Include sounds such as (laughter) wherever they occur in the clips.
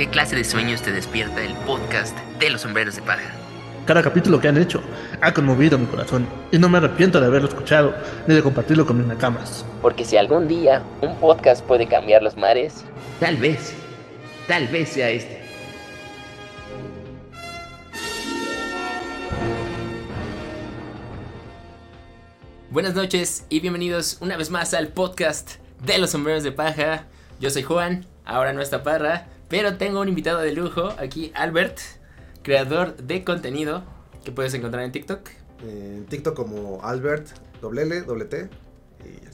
¿Qué clase de sueños te despierta el podcast de los sombreros de paja? Cada capítulo que han hecho ha conmovido mi corazón y no me arrepiento de haberlo escuchado ni de compartirlo con mis nakamas. Porque si algún día un podcast puede cambiar los mares, tal vez, tal vez sea este. Buenas noches y bienvenidos una vez más al podcast de los sombreros de paja. Yo soy Juan, ahora no está Parra, pero tengo un invitado de lujo aquí, Albert, creador de contenido que puedes encontrar en TikTok. En TikTok como Albert, doble L, doble T y ya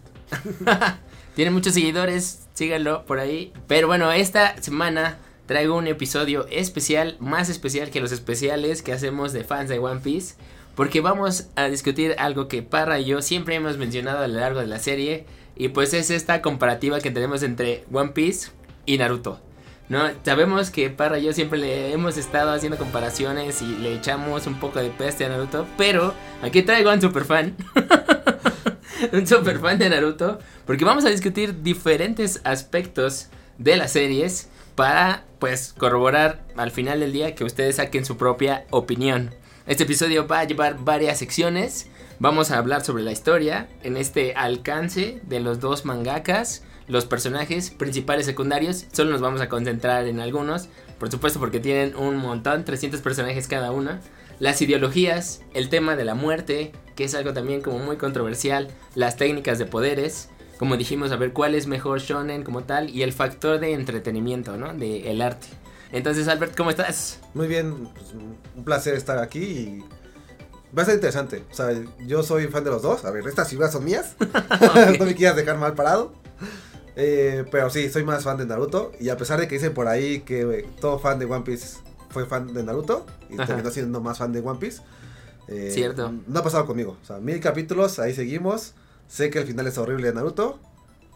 está. (laughs) Tiene muchos seguidores, síganlo por ahí. Pero bueno, esta semana traigo un episodio especial, más especial que los especiales que hacemos de fans de One Piece. Porque vamos a discutir algo que Parra y yo siempre hemos mencionado a lo largo de la serie. Y pues es esta comparativa que tenemos entre One Piece y Naruto. ¿No? Sabemos que Parra y yo siempre le hemos estado haciendo comparaciones y le echamos un poco de peste a Naruto, pero aquí traigo a un super fan. (laughs) un super fan de Naruto, porque vamos a discutir diferentes aspectos de las series para pues corroborar al final del día que ustedes saquen su propia opinión. Este episodio va a llevar varias secciones. Vamos a hablar sobre la historia en este alcance de los dos mangakas los personajes principales secundarios, solo nos vamos a concentrar en algunos, por supuesto porque tienen un montón, 300 personajes cada uno. Las ideologías, el tema de la muerte, que es algo también como muy controversial, las técnicas de poderes, como dijimos, a ver cuál es mejor shonen como tal, y el factor de entretenimiento, ¿no? De el arte. Entonces, Albert, ¿cómo estás? Muy bien, pues, un placer estar aquí y va a ser interesante. O sea, yo soy fan de los dos. A ver, estas figuras son mías. (laughs) (laughs) no me quieras dejar mal parado. Eh, pero sí, soy más fan de Naruto. Y a pesar de que dicen por ahí que eh, todo fan de One Piece fue fan de Naruto y terminó siendo más fan de One Piece. Eh, Cierto. No ha pasado conmigo. O sea, mil capítulos, ahí seguimos. Sé que el final es horrible de Naruto.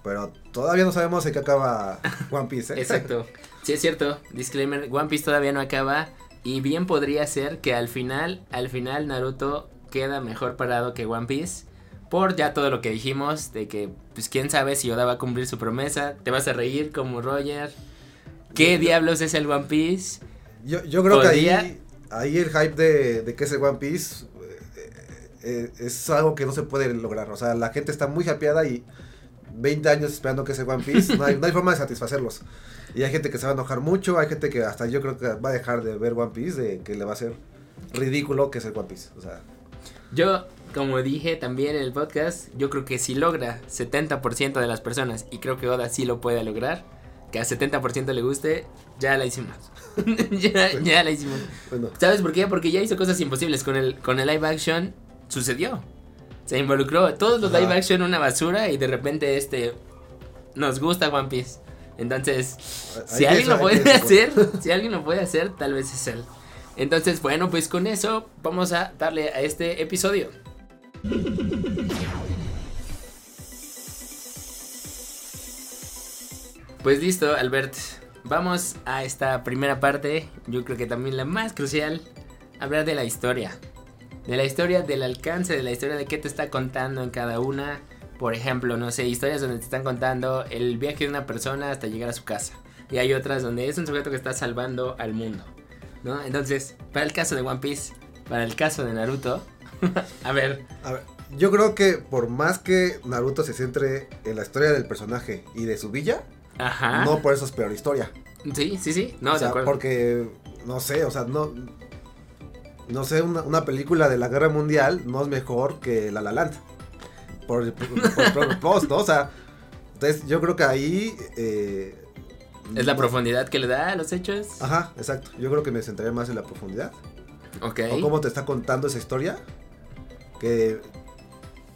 Pero todavía no sabemos en qué acaba (laughs) One Piece. Exacto. Sí, es cierto. Disclaimer: One Piece todavía no acaba. Y bien podría ser que al final, al final Naruto queda mejor parado que One Piece por ya todo lo que dijimos, de que, pues quién sabe si Oda va a cumplir su promesa, te vas a reír como Roger. ¿Qué diablos es el One Piece? Yo, yo creo que ahí, ahí el hype de, de que es el One Piece eh, eh, es algo que no se puede lograr. O sea, la gente está muy happyada y 20 años esperando que sea One Piece, no hay, no hay forma de satisfacerlos. Y hay gente que se va a enojar mucho, hay gente que hasta yo creo que va a dejar de ver One Piece, de que le va a ser ridículo que es el One Piece. O sea, yo como dije también en el podcast, yo creo que si logra 70% de las personas, y creo que Oda sí lo puede lograr, que a 70% le guste, ya la hicimos. (laughs) ya, la hicimos. ¿Sabes por qué? Porque ya hizo cosas imposibles. Con el, con el live action sucedió. Se involucró. Todos los live action una basura y de repente este nos gusta One Piece. Entonces, si alguien lo puede hacer, (laughs) si alguien lo puede hacer, tal vez es él. Entonces, bueno, pues con eso vamos a darle a este episodio. Pues listo, Albert. Vamos a esta primera parte, yo creo que también la más crucial, hablar de la historia. De la historia, del alcance de la historia, de qué te está contando en cada una. Por ejemplo, no sé, historias donde te están contando el viaje de una persona hasta llegar a su casa. Y hay otras donde es un sujeto que está salvando al mundo. ¿No? Entonces, para el caso de One Piece, para el caso de Naruto, (laughs) a ver. A ver, yo creo que por más que Naruto se centre en la historia del personaje y de su villa, no por eso es peor historia. Sí, sí, sí. No, Porque, no sé, o sea, no. No sé, una, película de la guerra mundial no es mejor que La La Land. Por, por, (laughs) post, ¿no? O sea, entonces yo creo que ahí. Eh, ¿Es la profundidad que le da a los hechos? Ajá, exacto. Yo creo que me centraría más en la profundidad. Ok. O cómo te está contando esa historia. Que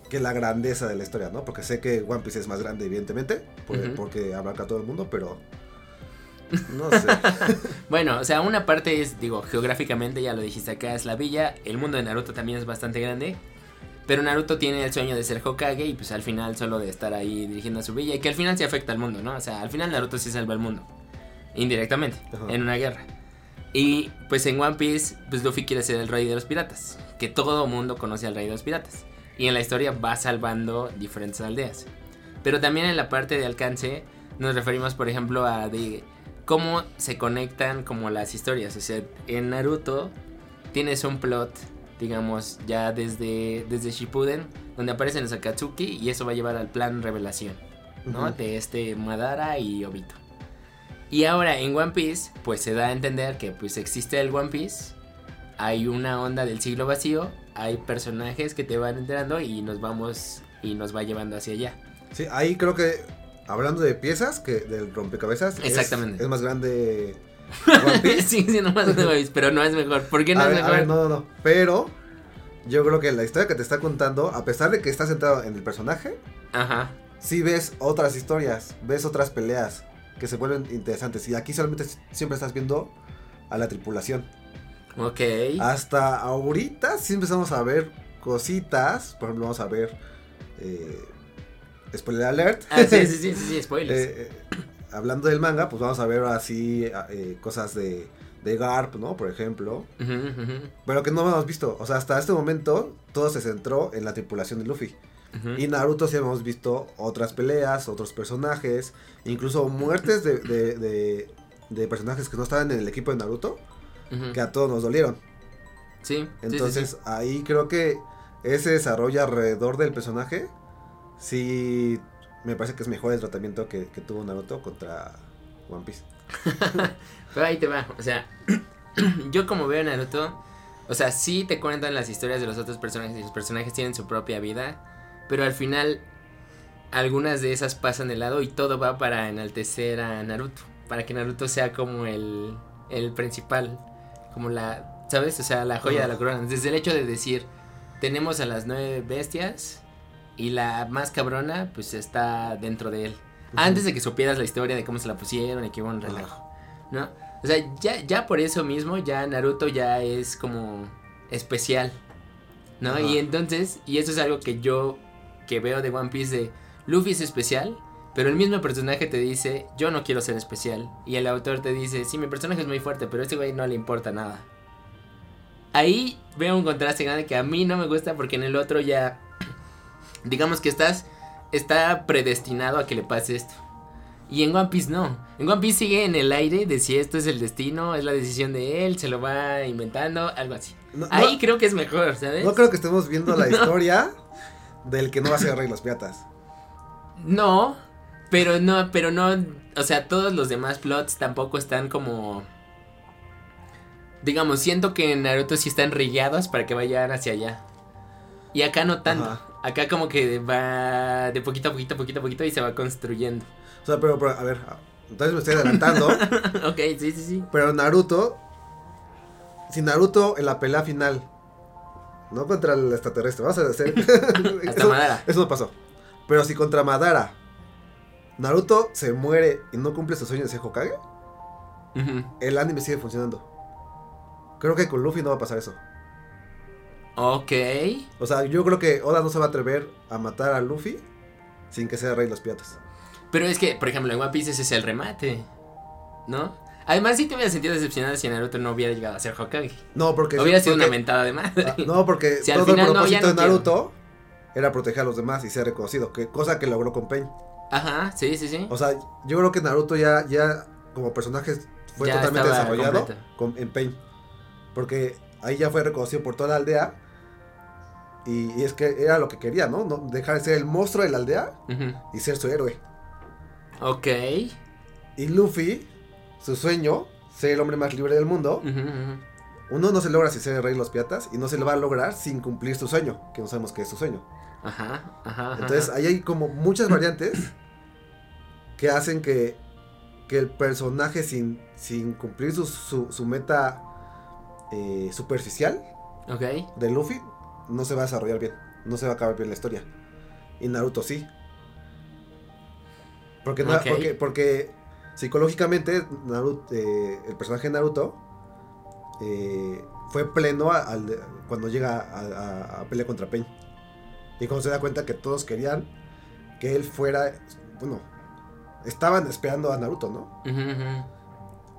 que la grandeza de la historia, ¿no? Porque sé que One Piece es más grande, evidentemente, porque abarca a todo el mundo, pero no sé. (laughs) bueno, o sea, una parte es, digo, geográficamente, ya lo dijiste acá, es la villa. El mundo de Naruto también es bastante grande. Pero Naruto tiene el sueño de ser Hokage y pues al final solo de estar ahí dirigiendo a su villa y que al final se afecta al mundo, ¿no? O sea, al final Naruto sí salva al mundo. Indirectamente, en una guerra. Y pues en One Piece, pues Luffy quiere ser el rey de los piratas. Que todo mundo conoce al rey de los piratas y en la historia va salvando diferentes aldeas. Pero también en la parte de alcance nos referimos, por ejemplo, a de cómo se conectan como las historias. O sea, en Naruto tienes un plot, digamos, ya desde, desde Shippuden, donde aparecen los Akatsuki y eso va a llevar al plan revelación, ¿no? De este Madara y Obito. Y ahora en One Piece, pues se da a entender que pues existe el One Piece, hay una onda del siglo vacío, hay personajes que te van enterando y nos vamos y nos va llevando hacia allá. Sí, ahí creo que, hablando de piezas, que del rompecabezas, Exactamente. Es, más grande (laughs) One Piece. Sigue siendo más de One Piece, pero no es mejor. ¿Por qué no a, es ver, a mejor? ver, no, no, no. Pero yo creo que la historia que te está contando, a pesar de que está centrado en el personaje, Ajá. sí ves otras historias, ves otras peleas que se vuelven interesantes. Y aquí solamente siempre estás viendo a la tripulación. Ok. Hasta ahorita sí empezamos a ver cositas. Por ejemplo, vamos a ver. Eh, spoiler alert. Ah, sí, sí, sí, sí, sí, (laughs) spoilers. Eh, eh, hablando del manga, pues vamos a ver así cosas de, de Garp, ¿no? Por ejemplo. Pero que no hemos visto. O sea, hasta este momento todo se centró en la tripulación de Luffy. Y Naruto sí hemos visto otras peleas, otros personajes, incluso muertes de, de, de- de personajes que no estaban en el equipo de Naruto, Que a todos nos dolieron. Sí, sí, sí, Entonces sí. ahí creo que ese desarrollo alrededor del personaje, sí me parece que es mejor el tratamiento que, que tuvo Naruto contra One Piece. (laughs) Pero ahí te va, o sea, (clears throat) yo como veo Naruto, o sea, sí te cuentan las historias de los otros personajes y los personajes tienen su propia vida, pero al final algunas de esas pasan de lado y todo va para enaltecer a Naruto, para que Naruto sea como el, el principal, como la, ¿sabes? O sea, la joya de la corona. Desde el hecho de decir, tenemos a las nueve bestias y la más cabrona pues está dentro de él. Antes de que supieras la historia de cómo se la pusieron y que hubo un relajo. ¿No? O sea, ya, ya por eso mismo, ya Naruto ya es como especial. ¿No? Y entonces, y eso es algo que yo que veo de One Piece de Luffy es especial, pero el mismo personaje te dice, yo no quiero ser especial. Y el autor te dice, sí, mi personaje es muy fuerte, pero a este güey no le importa nada. Ahí veo un contraste grande que a mí no me gusta porque en el otro ya, (clears throat) digamos que estás, está predestinado a que le pase esto. Y en One Piece no. En One Piece sigue en el aire de si esto es el destino, es la decisión de él, se lo va inventando, algo así. No, Ahí no- creo que es mejor, ¿sabes? no creo que estemos viendo la (laughs) No. historia del que no va a ser rey los piratas. No, pero no, pero no, o sea, todos los demás plots tampoco están como... Digamos, siento que en Naruto sí están rillados para que vayan hacia allá. Y acá no tanto. Ajá. Acá como que va de poquito a poquito, poquito a poquito y se va construyendo. O sea, pero, pero, a ver, entonces me estoy adelantando. (laughs) ok, sí, sí, sí. Pero Naruto, si Naruto en la pelea final, no contra el extraterrestre, vamos a hacer. (laughs) Hasta eso, Madara. eso no pasó. Pero si contra Madara, Naruto se muere y no cumple su sueño de ser Hokage, el anime sigue funcionando. Creo que con Luffy no va a pasar eso. Ok. O sea, yo creo que Oda no se va a atrever a matar a Luffy sin que sea rey de los piratas. Pero es que, por ejemplo, en One Piece ese es el remate. ¿No? Además, sí te hubiera sentido decepcionado si Naruto no hubiera llegado a ser Hokage. No, porque. Hubiera sido una mentada de madre. Ah, No, porque Si todo el no, propósito no de Naruto era proteger a los demás y ser reconocido, que cosa que logró con Pain. Ajá, sí, sí, sí. O sea, yo creo que Naruto ya, ya como personaje fue Ya totalmente desarrollado con, en Pain. Porque ahí ya fue reconocido por toda la aldea. Y, y es que era lo que quería, ¿no? ¿no? Dejar de ser el monstruo de la aldea y ser su héroe. Ok. Y Luffy, su sueño, ser el hombre más libre del mundo, ujú. uno no se logra sin ser el rey de los piratas y no se lo va a lograr sin cumplir su sueño, que no sabemos qué es su sueño. Ajá, ajá. ajá. Entonces ahí hay como muchas variantes que hacen que, que el personaje sin, sin cumplir su, su, su meta eh, superficial Ok. de Luffy no se va a desarrollar bien, no se va a acabar bien la historia. Y Naruto sí. Porque, na- Ok. porque, porque psicológicamente Naruto, eh, el personaje de Naruto eh, fue pleno a- cuando llega a, a- contra Pain. Y cuando se da cuenta que todos querían que él fuera, bueno, estaban esperando a Naruto, ¿no?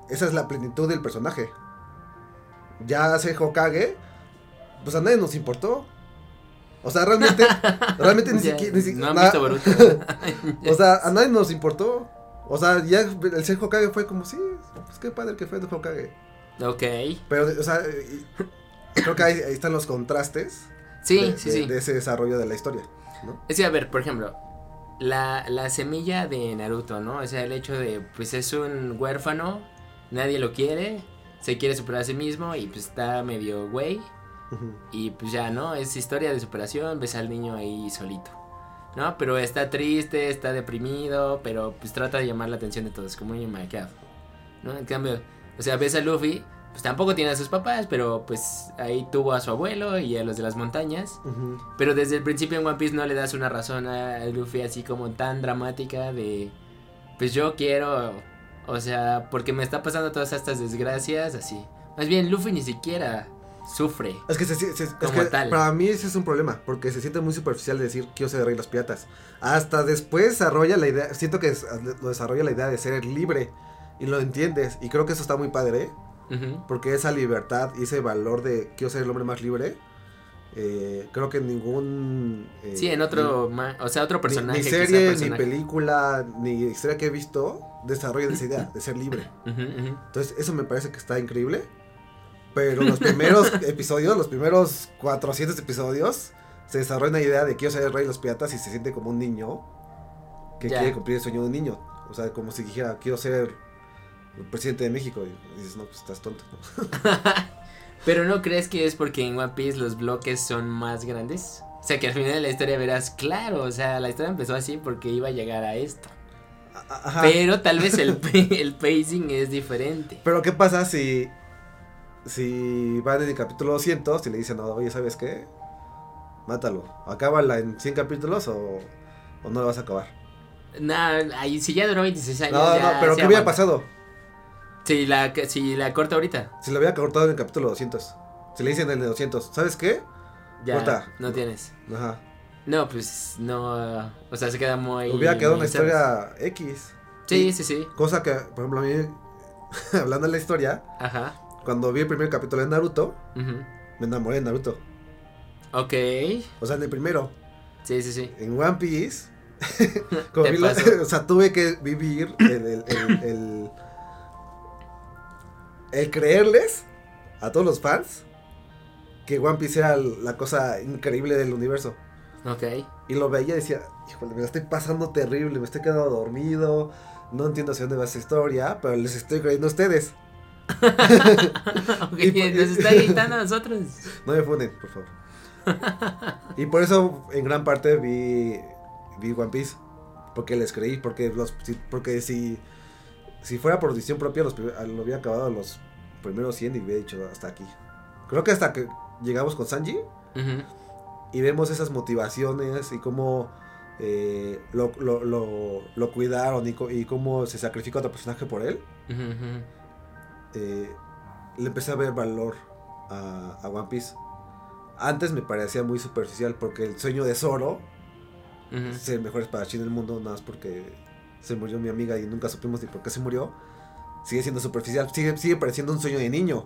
Esa es la plenitud del personaje. Ya ser Hokage, pues a nadie nos importó. O sea, realmente, (laughs) realmente ni siquiera... si- No han na-. (laughs) (laughs) O sea, a nadie nos importó. O sea, ya el ser Hokage fue como, sí, pues qué padre que fue el Hokage. Ok. Pero, o sea, creo que ahí, están los contrastes. Sí, sí, sí. De ese desarrollo de la historia, ¿no? Es decir, a ver, por ejemplo, la, la semilla de Naruto, ¿no? O sea, el hecho de, pues es un huérfano, nadie lo quiere, se quiere superar a sí mismo y pues está medio güey. Y pues ya, ¿no? Es historia de superación, ves al niño ahí solito. ¿No? Pero está triste, está deprimido, pero pues trata de llamar la atención de todos, como un niño maquiado. ¿No? En cambio, o sea, ves a Luffy, pues tampoco tiene a sus papás, pero pues ahí tuvo a su abuelo y a los de las montañas. Pero desde el principio en One Piece no le das una razón a Luffy así como tan dramática de, pues yo quiero, o sea, porque me está pasando todas estas desgracias, así. Más bien, Luffy ni siquiera sufre. Es que, se, es que para mí ese es un problema, porque se siente muy superficial de decir quiero ser el rey de los piratas. Hasta después desarrolla la idea, siento que lo desarrolla la idea de ser libre y lo entiendes y creo que eso está muy padre, ¿eh? Porque esa libertad y ese valor de quiero ser el hombre más libre. Eh, creo que ningún eh, sí en otro o sea otro personaje ni, serie ni película ni historia que he visto desarrolla esa idea de ser libre entonces eso me parece que está increíble pero los primeros (laughs) episodios, los primeros 400 episodios, se desarrolla una idea de quiero ser el rey de los piratas y se siente como un niño que quiere cumplir el sueño de un niño. O sea, como si dijera, quiero ser el presidente de México. Y dices, no, pues estás tonto. (laughs) Pero ¿no crees que es porque en One Piece los bloques son más grandes? O sea, que al final de la historia verás, claro, o sea, la historia empezó así porque iba a llegar a esto. Pero tal vez el, (laughs) el pacing es diferente. Pero ¿qué pasa si si van en el capítulo 200 y le dicen, oye, ¿sabes qué? Mátalo. ¿Acábala en 100 capítulos o, o no la vas a acabar? Nah, si ya duró 26 años. No, no, pero ¿qué hubiera pasado? Si la, si la corta ahorita. Si la hubiera cortado en el capítulo 200. Si le dicen en el 200, ¿sabes qué? Ya, corta. no tienes. Ajá. No, pues no. O sea, se queda muy. Hubiera quedado una historia X. Sí, sí, sí. Cosa que, por ejemplo, a mí, (laughs) hablando de la historia. Ajá cuando vi el primer capítulo de Naruto, me enamoré de Naruto. Ok. O sea, en el primero. Sí, sí, sí. En One Piece. (laughs) (laughs) o sea, tuve que vivir el, el, el, creerles a todos los fans que One Piece era la cosa increíble del universo. Ok. Y lo veía y decía, híjole, me la estoy pasando terrible, me estoy quedando dormido, no entiendo hacia dónde va esa historia, pero les estoy creyendo a ustedes. (laughs) ok, nos está (laughs) gritando a nosotros. No me funden, por favor. y por eso, en gran parte, vi, vi One Piece. Porque les creí, porque los porque si, si fuera por decisión propia, los, lo había acabado los primeros 100 y hubiera dicho hasta aquí. Creo que hasta que llegamos con Sanji y vemos esas motivaciones y cómo eh, lo, lo, lo, cuidaron y, cómo se sacrifica otro personaje por él. Eh, le empecé a ver valor a, One Piece. Antes me parecía muy superficial porque el sueño de Zoro es el mejor espadachín del mundo, nada más porque se murió mi amiga y nunca supimos ni por qué se murió. Sigue siendo superficial, sigue, sigue pareciendo un sueño de niño.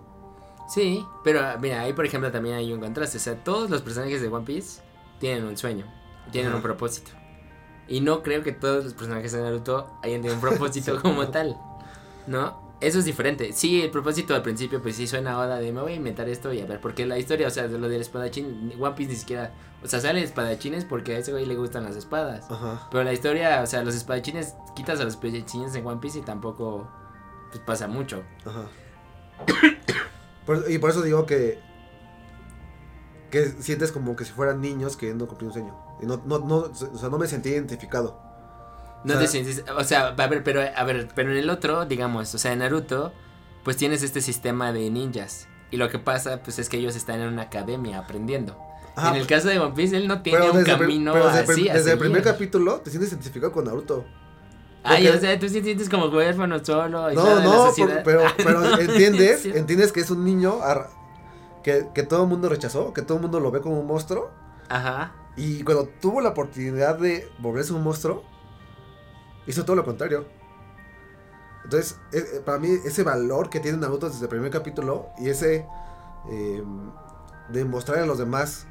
Sí, pero mira, ahí por ejemplo también hay un contraste. O sea, todos los personajes de One Piece tienen un sueño, tienen un propósito. Y no creo que todos los personajes de Naruto hayan tenido un propósito (laughs) como tal, ¿no? Eso es diferente. Sí, el propósito al principio, pues sí suena ahora de me voy a inventar esto y a ver, porque la historia, o sea, de lo del espadachín, One Piece ni siquiera. O sea, sale espadachines porque a ese güey le gustan las espadas. Ajá. Pero la historia, o sea, los espadachines, quitas a los espadachines en One Piece y tampoco pues pasa mucho. Ajá. (coughs) y por eso digo que. Que sientes como que si fueran niños queriendo cumplir un sueño. Y no, no, no, o sea, no me sentí identificado. No te sientes, o sea, a ver, pero a ver, pero en el otro, digamos, o sea, en Naruto, pues tienes este sistema de ninjas. Y lo que pasa, pues es que ellos están en una academia aprendiendo. En el caso de One Piece, él no tiene un camino pero desde así. Desde el primer capítulo te sientes identificado con Naruto. Ay, o sea, tú sí sientes como huérfano solo. Y no, (laughs) no, pero, pero entiendes, entiendes que es un niño que, que todo el mundo rechazó, que todo el mundo lo ve como un monstruo. Ajá. Y cuando tuvo la oportunidad de volverse un monstruo, hizo todo lo contrario. Entonces, e, e, para mí, ese valor que tiene Naruto desde el primer capítulo y ese eh, de mostrar a los demás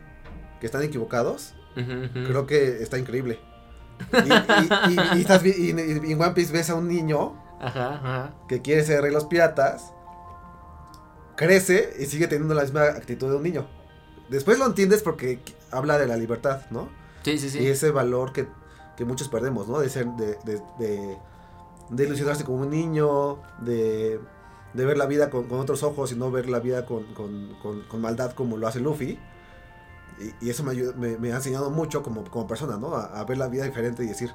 que están equivocados, creo que está increíble. Y, y, y, estás, y, en One Piece ves a un niño ajá, ajá. que quiere ser rey de los piratas, crece y sigue teniendo la misma actitud de un niño. Después lo entiendes porque habla de la libertad, ¿no? Sí, sí, sí. Y ese valor que, que muchos perdemos, ¿no? De ser, de, de, de, de ilusionarse como un niño, de, de ver la vida con, con, otros ojos y no ver la vida con, con, con maldad como lo hace Luffy. Y, y eso me, ayuda, me, me, ha enseñado mucho como, como persona, ¿no? A, a, ver la vida diferente y decir...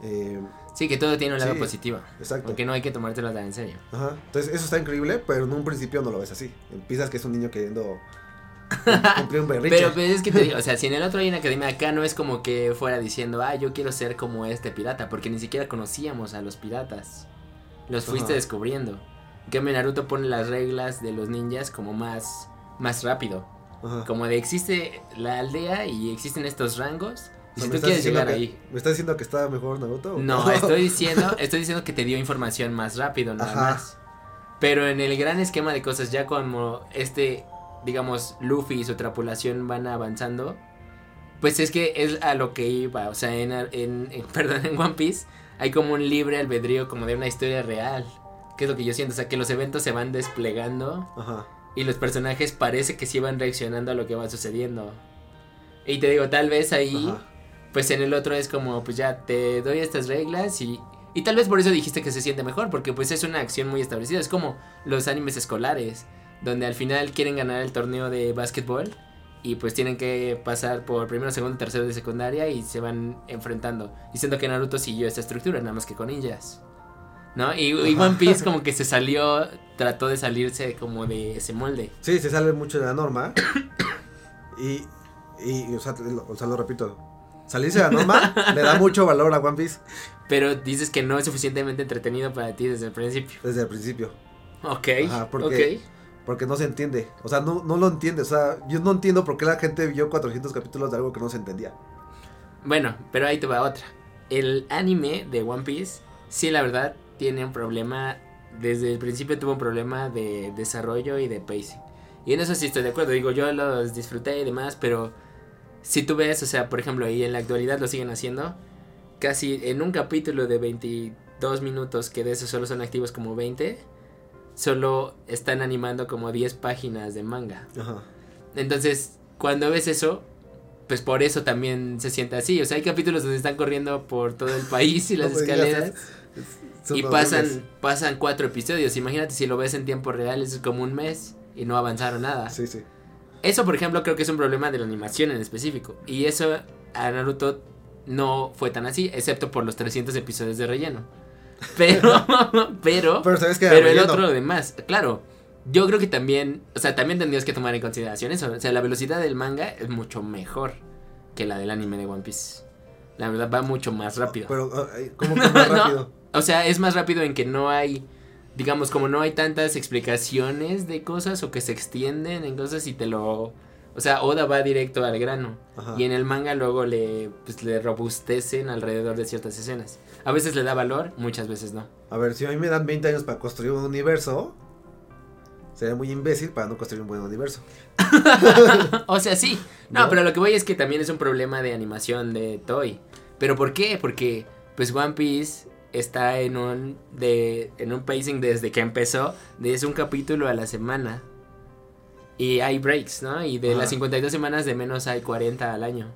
Eh, sí, que todo tiene un lado sí, positivo. Exacto. Porque no hay que tomártelo tan en serio. Ajá. Entonces, eso está increíble, pero en un principio no lo ves así. Empiezas que es un niño queriendo cumplir un (laughs) berrinche. Pero pues, es que te digo, o sea, (laughs) si en el otro hay una academia, acá no es como que fuera diciendo, ah, yo quiero ser como este pirata, porque ni siquiera conocíamos a los piratas. Los fuiste Ajá. descubriendo. En cambio, Naruto pone las reglas de los ninjas como más, más rápido. Ajá. Como de existe la aldea y existen estos rangos. Si ¿me tú quieres llegar que- ahí. ¿Me estás diciendo que está mejor Naruto? o No, estoy diciendo, (laughs) estoy diciendo que te dio información más rápido, nada Ajá. más. Pero en el gran esquema de cosas, ya como este, digamos, Luffy y su tripulación van avanzando, pues es que es a lo que iba. O sea, en, en, en- (laughs) perdón, en One Piece hay como un libre albedrío, como de una historia real. Que es lo que yo siento, o sea, que los eventos se van desplegando Ajá. Y los personajes parece que sí van reaccionando a lo que va sucediendo. Y te digo, tal vez ahí Ajá. pues en el otro es como, pues ya te doy estas reglas y... Y tal vez por eso dijiste que se siente mejor, porque pues es una acción muy establecida. Es como los animes escolares, donde al final quieren ganar el torneo de básquetbol y pues tienen que pasar por primero, segundo, tercero de secundaria y se van enfrentando. Diciendo que Naruto siguió esta estructura, nada más que con ninjas. ¿No? Y. One Piece como que se salió, trató de salirse como de ese molde. Sí, se sale mucho de la norma. (coughs) y, y o, sea, lo, o sea, lo repito. Salirse de la norma (laughs) le da mucho valor a One Piece Pero dices que no es suficientemente entretenido para ti desde el principio. desde el principio. Ok, Ajá, porque-. Porque no se entiende. O sea, no, no lo entiende. O sea, yo no entiendo por qué la gente vio 400 capítulos de algo que no se entendía. Bueno, pero ahí te va otra. El anime de One Piece, sí, la verdad, tiene un problema. Desde el principio tuvo un problema de desarrollo y de pacing. Y en eso sí estoy de acuerdo. Digo, yo los disfruté y demás, pero si tú ves, o sea, por ejemplo, y en la actualidad lo siguen haciendo, casi en un capítulo de 22 minutos, que de esos solo son activos como 20, solo están animando como 10 páginas de manga. Ajá. Entonces, cuando ves eso, pues por eso también se siente así. O sea, hay capítulos donde están corriendo por todo el país y (laughs) las No digas, escaleras es- es- son y horribles. pasan pasan cuatro episodios. Imagínate si lo ves en tiempo real, es como un mes y no avanzaron nada. Sí, sí. Eso, por ejemplo, creo que es un problema de la animación en específico. Y eso a Naruto no fue tan así, excepto por los 300 episodios de relleno. (laughs) Pero, (laughs) pero, Pero sabes que pero el otro demás, claro. Yo creo que también, o sea, también tendrías que tomar en consideración eso. O sea, la velocidad del manga es mucho mejor que la del anime de One Piece. La verdad va mucho más rápido. Pero, ¿cómo que (laughs) más rápido? O sea, es más rápido en que no hay, digamos, como no hay tantas explicaciones de cosas o que se extienden en cosas y te lo... O sea, Oda va directo al grano. Ajá. Y en el manga luego le, pues, le robustecen alrededor de ciertas escenas. A veces le da valor, muchas veces no. A ver, si a mí me dan 20 años para construir un universo, sería muy imbécil para no construir un buen universo. (laughs) o sea, sí. No, ¿No? pero lo que voy es que también es un problema de animación de Toy. ¿Pero por qué? Porque pues One Piece está en un de en un pacing desde que empezó, de es un capítulo a la semana. Y hay breaks, ¿no? Y de Ajá. las 52 semanas de menos hay 40 al año.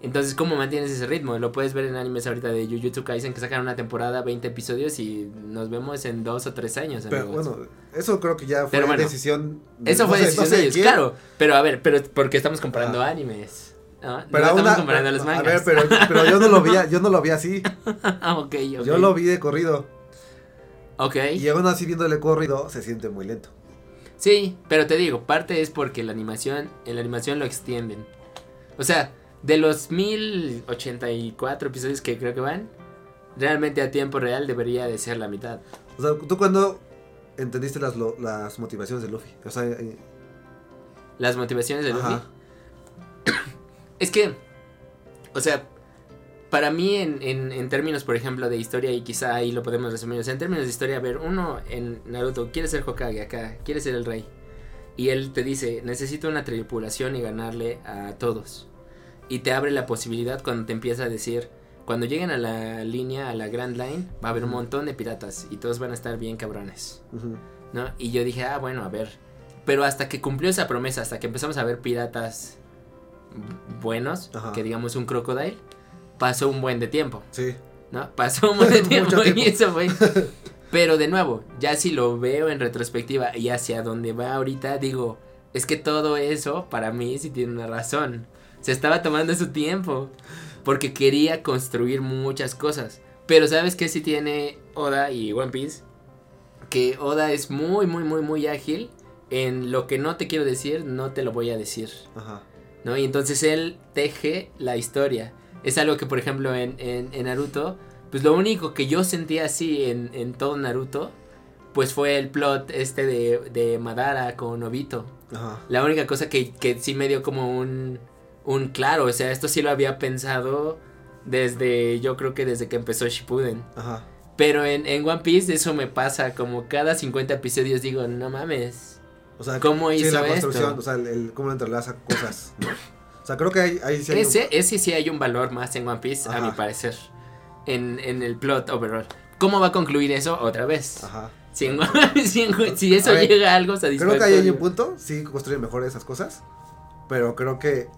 Entonces, ¿cómo mantienes ese ritmo? Lo puedes ver en animes ahorita de Jujutsu Kaisen que sacan una temporada, 20 episodios y nos vemos en dos o tres años. Pero amigos. bueno, eso creo que ya fue Pero bueno, decisión. de- Eso fue decisión no sé de ellos, quién, claro. Pero a ver, pero porque estamos comparando Ah. animes. ¿No? No Pero estamos una- comparando los a mangas. ver, pero, pero yo no lo vi, yo no lo vi así. (laughs) Ah, ok, ok. Yo lo vi de corrido. Ok. Y aún así viéndole corrido se siente muy lento. Sí, pero te digo, parte es porque la animación, en la animación lo extienden. O sea, de los 1084 episodios que creo que van, realmente a tiempo real debería de ser la mitad. O sea, ¿tú cuando entendiste las, lo- las motivaciones de Luffy? O sea, eh, Las motivaciones de Luffy. (coughs) Es que, o sea, para mí en, en, en términos, por ejemplo, de historia, y quizá ahí lo podemos resumir, o sea, en términos de historia, a ver, uno en Naruto quiere ser Hokage acá, quiere ser el rey. Y él te dice, necesito una tripulación y ganarle a todos. Y te abre la posibilidad cuando te empieza a decir, cuando lleguen a la línea, a la Grand Line, va a haber un montón de piratas y todos van a estar bien cabrones. ¿no? Y yo dije, ah, bueno, a ver. Pero hasta que cumplió esa promesa, hasta que empezamos a ver piratas buenos, Ajá. que digamos un crocodile, pasó un buen de tiempo, Sí. ¿no? Pasó un buen de (laughs) Mucho tiempo y tiempo. eso fue. (laughs) Pero de nuevo, ya si lo veo en retrospectiva y hacia donde va ahorita, digo, es que todo eso para mí sí tiene una razón. Se estaba tomando su tiempo porque quería construir muchas cosas. Pero ¿sabes qué sí tiene Oda y One Piece? Que Oda es muy, muy, muy, muy ágil. En lo que no te quiero decir, no te lo voy a decir. Ajá. ¿No? Y entonces él teje la historia. Es algo que, por ejemplo, en, en, en Naruto, pues lo único que yo sentía así en, en todo Naruto, pues fue el plot este de, de Madara con Obito. Ajá. La única cosa que, que sí me dio como un, un claro, o sea, esto sí lo había pensado desde, yo creo que desde que empezó Shippuden. Ajá. Pero en, en One Piece eso me pasa, como cada 50 episodios digo, no mames. O sea, ¿Cómo sí, hizo la construcción, esto? o sea, el, el- cómo entrelaza cosas. ¿no? O sea, creo que ahí, ahí sí hay un- Ese, ese sí hay un valor más en One Piece, a Ajá. mi parecer. En, en el plot overall. ¿Cómo va a concluir eso? Otra vez. Ajá. Si, en si en- si eso A ver, llega a algo Creo satisfactorio. que ahí hay un punto, sí construye mejor esas cosas. Pero creo que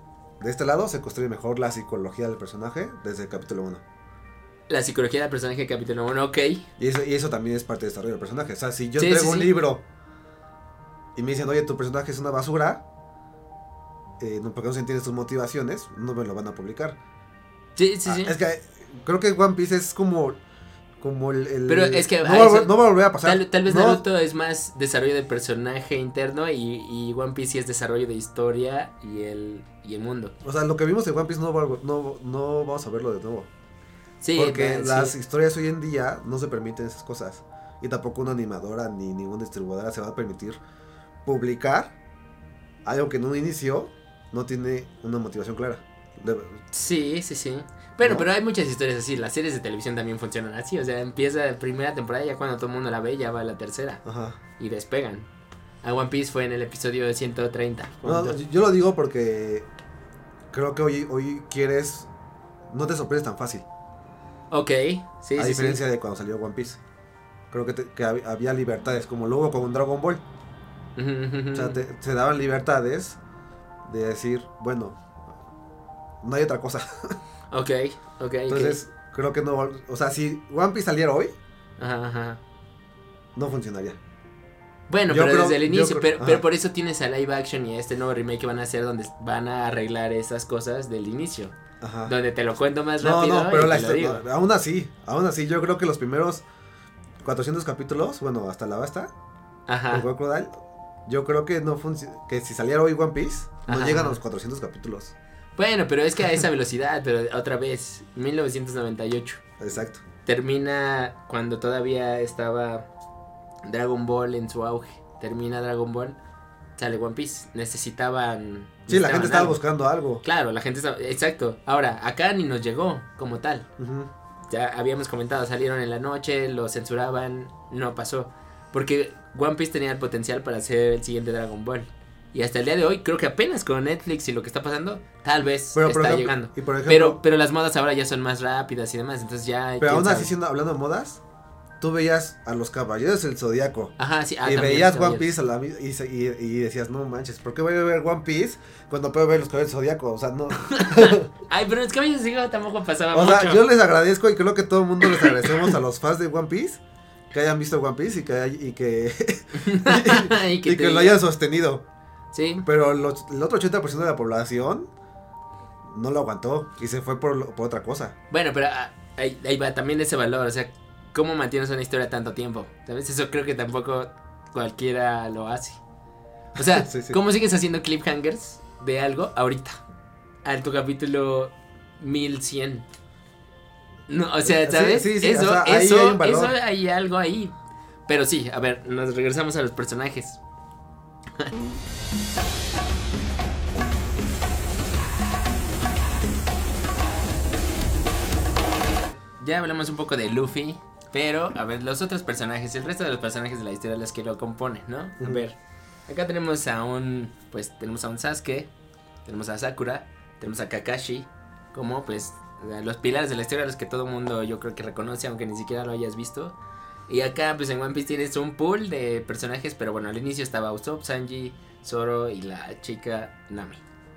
de este lado se construye mejor la psicología del personaje desde el capítulo 1. La psicología del personaje capítulo 1, ok. Y eso, y eso también es parte del desarrollo del personaje. O sea, si yo Sí, entrego sí, un sí. libro y me dicen, oye, tu personaje es una basura, eh, no, porque no se entienden sus motivaciones, no me lo van a publicar. Sí, sí, Ah, sí. es que creo que One Piece es como, como el, el- Pero es que no, va, a eso- vol- no va a volver a pasar. Tal, tal vez No, Naruto es más desarrollo de personaje interno y, y One Piece sí es desarrollo de historia y el, y el mundo. O sea, lo que vimos en One Piece no, va no, no vamos a verlo de nuevo. Sí, porque las sí. historias hoy en día no se permiten esas cosas. Y tampoco una animadora ni ninguna distribuidora se va a permitir publicar algo que en un inicio no tiene una motivación clara. De- Sí, sí, sí. Pero, No. pero hay muchas historias así. Las series de televisión también funcionan así. O sea, empieza la primera temporada y ya cuando todo el mundo la ve, ya va la tercera. ajá. Y despegan. A One Piece fue en el episodio 130. No, no, yo- yo lo digo porque creo que hoy, hoy quieres. No te sorprendes tan fácil. Ok, sí, a sí, diferencia de cuando salió One Piece. Creo que, te- que hab- había libertades, como luego con Dragon Ball. O sea, te- se daban libertades de decir, bueno, no hay otra cosa. (laughs) Ok, ok. Entonces, creo que no. O sea, si One Piece saliera hoy, Ajá, ajá. no funcionaría. Bueno, Yo pero creo- desde el inicio, creo- pero, pero por eso tienes a live action y a este nuevo remake que van a hacer donde van a arreglar esas cosas del inicio. Ajá. Donde te lo cuento más No, rápido. no, pero y la historia. no, aún así, aún así, yo creo que los primeros 400 capítulos, bueno, hasta la basta, Ajá. Crocodile, yo creo que no. Que si saliera hoy One Piece, no Ajá, llegan a los 400 capítulos. Bueno, pero es que a esa velocidad, pero otra vez, 1998. Exacto. Termina cuando todavía estaba Dragon Ball en su auge. Termina Dragon Ball, sale One Piece. Necesitaban. Sí, la gente estaba algo. buscando algo. Claro, la gente estaba. Exacto. Ahora, acá ni nos llegó como tal. Ya habíamos comentado, salieron en la noche, lo censuraban, no pasó. Porque One Piece tenía el potencial para ser el siguiente Dragon Ball. Y hasta el día de hoy, creo que apenas con Netflix y lo que está pasando, tal vez Pero, está ejemplo, llegando. Y por ejemplo, Pero, pero las modas ahora ya son más rápidas y demás, entonces ya. pero aún así, siendo, hablando de modas, tú veías a los caballeros del Zodíaco. Ajá, sí. ah, y también, veías. One Piece a la mi- y, se- y, y decías, no manches, ¿por qué voy a ver One Piece cuando puedo ver los caballeros del Zodíaco? O sea, no. (laughs) (laughs) Ay, pero que a veces digo, tampoco pasaba o mucho. sea, yo les agradezco y creo que todo el mundo les agradecemos a los fans de One Piece que hayan visto One Piece y que, hay- y que, (laughs) y y que, lo hayan sostenido. Sí. Pero los- el otro 80% de la población no lo aguantó y se fue por, por otra cosa. Bueno, pero ah, ahí, ahí va también ese valor, o sea, ¿cómo mantienes una historia tanto tiempo? ¿Sabes? Eso creo que tampoco cualquiera lo hace. O sea, (laughs) Sí, sí. ¿cómo sigues haciendo cliffhangers de algo ahorita? Al tu capítulo 1100. No, o sea, Sí, ¿sabes? sí, sí, eso, o sea, ahí eso, hay eso hay algo ahí. Pero sí, a ver, nos regresamos a los personajes. (laughs) Ya hablamos un poco de Luffy, pero a ver, los otros personajes, el resto de los personajes de la historia, los que lo componen, ¿no? A ver, acá tenemos a un, pues tenemos a un Sasuke, tenemos a Sakura, tenemos a Kakashi, como pues los pilares de la historia, los que todo mundo yo creo que reconoce, aunque ni siquiera lo hayas visto. Y acá, pues en One Piece tienes un pool de personajes, pero bueno, al inicio estaba Usopp, Sanji, Zoro y la chica Nami,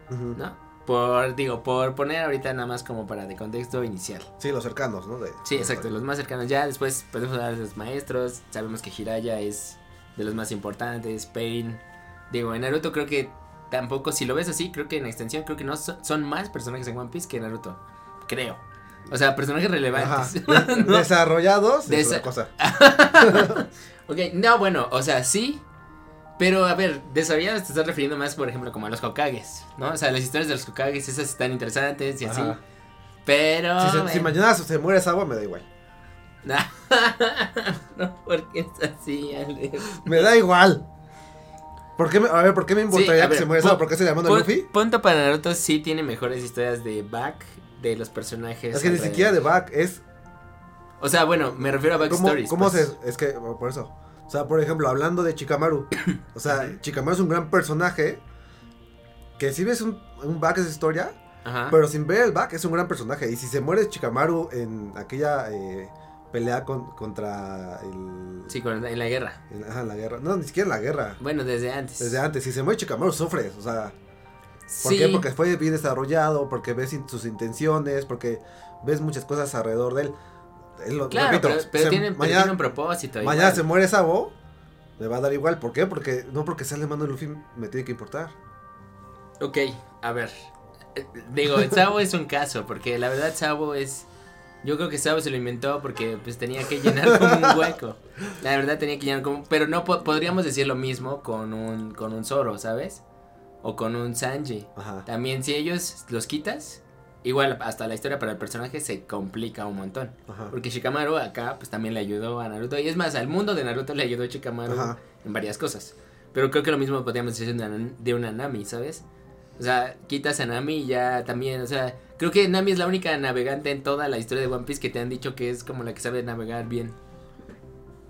Ujú. ¿no? Por, digo, por poner ahorita nada más como para de contexto inicial. Sí, los cercanos, ¿no? De- Sí, exacto, los más cercanos. Ya después podemos hablar de los maestros. Sabemos que Hiraya es de los más importantes. Pain. Digo, en Naruto creo que tampoco, si lo ves así, creo que en extensión, creo que no son, son más personajes en One Piece que en Naruto. Creo. O sea, personajes relevantes. De- (laughs) ¿no? Desarrollados es Desa- una cosa. (laughs) ok, no, bueno, o sea, sí. Pero a ver, desarrollados te estás refiriendo más, por ejemplo, como a los Hokages, ¿no? O sea, las historias de los Hokages, esas están interesantes y así. Pero. Si, se- si mañana se muere esa agua, me da igual. (laughs) no, porque es así, Alex. Me da igual. ¿Por qué me, a ver, ¿por qué me importaría Sí, que ver, se muera esa agua? ¿Por qué se llama Luffy? Punto para Naruto sí tiene mejores historias de back de los personajes. Es que ni siquiera de back, es O sea, bueno, me refiero a ¿Cómo, backstories. cómo pues. se.? Es que, por eso. O sea, por ejemplo, hablando de Chikamaru. (coughs) O sea, Chikamaru es un gran personaje. Que si ves un, un back esa historia. Ajá. Pero sin ver el back es un gran personaje. Y si se muere Chikamaru en aquella eh, pelea con- contra el. Sí, con- en la guerra. en- ajá, en la guerra. No, ni siquiera en la guerra. Bueno, desde antes. Desde antes. Si se muere Chikamaru, sufres. O sea, ¿por sí. qué? Porque fue bien desarrollado. Porque ves in- sus intenciones. Porque ves muchas cosas alrededor de él. Él lo- Claro, repito, pero, pero se- tiene, pero mañana- tiene un propósito. Mañana igual. se muere Sabo, me va a dar igual. ¿Por qué? Porque no porque sea el hermano de Luffy me tiene que importar. Ok, a ver. Eh, Digo, (laughs) Sabo es un caso, porque la verdad Sabo es... Yo creo que Sabo se lo inventó porque pues tenía que llenar como un (laughs) hueco. La verdad tenía que llenar como... Pero no po- podríamos decir lo mismo con un, con un Zoro, ¿sabes? O con un Sanji. Ajá. También si ellos los quitas, igual hasta la historia para el personaje se complica un montón. Ajá. Porque Shikamaru acá pues también le ayudó a Naruto. Y es más, al mundo de Naruto le ayudó Shikamaru Ajá. en varias cosas. Pero creo que lo mismo podríamos decir de una, de una Nami, ¿sabes? O sea, quitas a Nami y ya también, o sea, creo que Nami es la única navegante en toda la historia de One Piece que te han dicho que es como la que sabe navegar bien.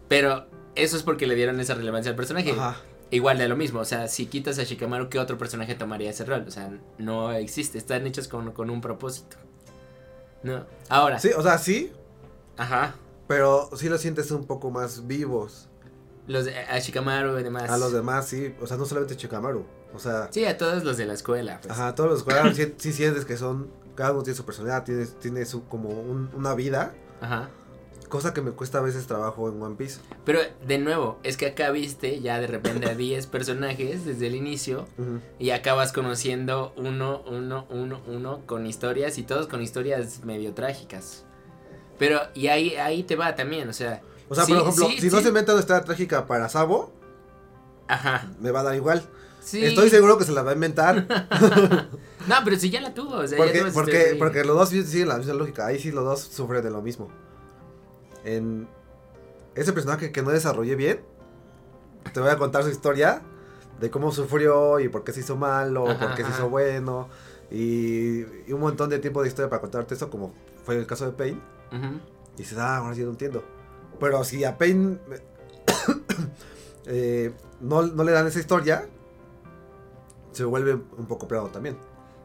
Pero eso es porque le dieron esa relevancia al personaje. Ajá. Igual de lo mismo, o sea, si quitas a Shikamaru, ¿qué otro personaje tomaría ese rol? O sea, no existe, están hechos con, con un propósito. No. Ahora, Sí, o sea, sí, ajá, pero sí los sientes un poco más vivos. los de, a Shikamaru y demás. A los demás, sí. O sea, no solamente Chikamaru. O sea, Sí, a todos los de la escuela. pues. ajá, todos los jugadores sí, sí sientes que son. Cada uno tiene su personalidad, tiene, tiene su, como un- una vida. Ajá. Cosa que me cuesta a veces trabajo en One Piece. Pero de nuevo, es que acá viste ya de repente a 10 personajes desde el inicio Ujú. y acabas conociendo uno, uno, uno, uno con historias y todos con historias medio trágicas. Pero, y ahí, ahí te va también, o sea. O sea, sí, por ejemplo, sí, si no se inventa una historia trágica para Sabo, Ajá. me va a dar igual. Estoy seguro que se la va a inventar. (laughs) No, pero si ya la tuvo, o sea, ya Porque, esa porque, ahí. porque los dos siguen la misma lógica. Ahí sí los dos sufren de lo mismo. En ese personaje que no desarrollé bien, te voy a contar su historia de cómo sufrió y por qué se hizo malo, Ajá, por qué se hizo bueno. Y, y un montón de tiempo de historia para contarte eso, como fue el caso de Pain. Ujú. Y dices, ah, ahora sí lo entiendo. Pero si a Pain (coughs) eh, no, no le dan esa historia, se vuelve un poco plano también.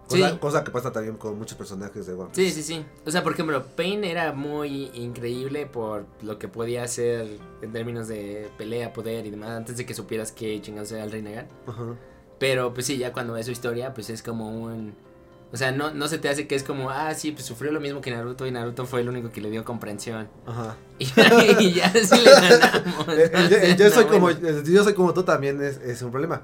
Cosa, Sí. cosa que pasa también con muchos personajes de One Sí, Piece. sí, sí. O sea, por ejemplo, Pain era muy increíble por lo que podía hacer en términos de pelea, poder y demás, antes de que supieras que chingados era el Rey Nagan. Ajá. Pero pues sí, ya cuando ves su historia, pues es como un... O sea, no, no se te hace que es como, ah, sí, pues sufrió lo mismo que Naruto y Naruto fue el único que le dio comprensión. Ajá. Y, (laughs) y ya sí le ganamos. (laughs) Eh, eh, ¿no? (laughs) yo, soy no, como, bueno. yo soy como tú también es, es un problema.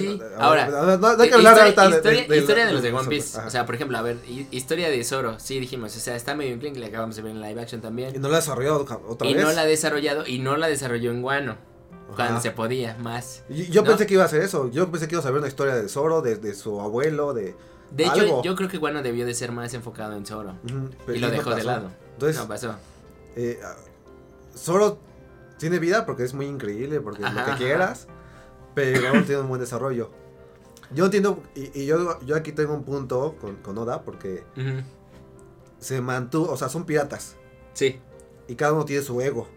Sí, ahora, no, no- no hay que hablar historia, de- historia- de- de- historia de los de One Piece. Ajá. O sea, por ejemplo, a ver, hi- historia de Zoro, sí dijimos, o sea, está medio en le acabamos de ver en live action también. y no lo ha desarrollado otra Y vez. no la ha desarrollado, y no la desarrolló en Guano, Ajá. cuando se podía más. Y- Yo ¿no? pensé que iba a hacer eso. Yo pensé que iba a saber una historia de Zoro, de, de su abuelo, de. De hecho, Algo. yo creo que Guano debió de ser más enfocado en Zoro. Pero Y lo no dejó de lado. Entonces, no pasó. eh, ah, Zoro tiene vida porque es muy increíble, porque Ajá, lo que ajá. quieras, pero no tiene un buen desarrollo. Yo entiendo, y, y yo, yo aquí tengo un punto con, con Oda, porque se mantuvo, o sea, son piratas, Sí. y cada uno tiene su ego.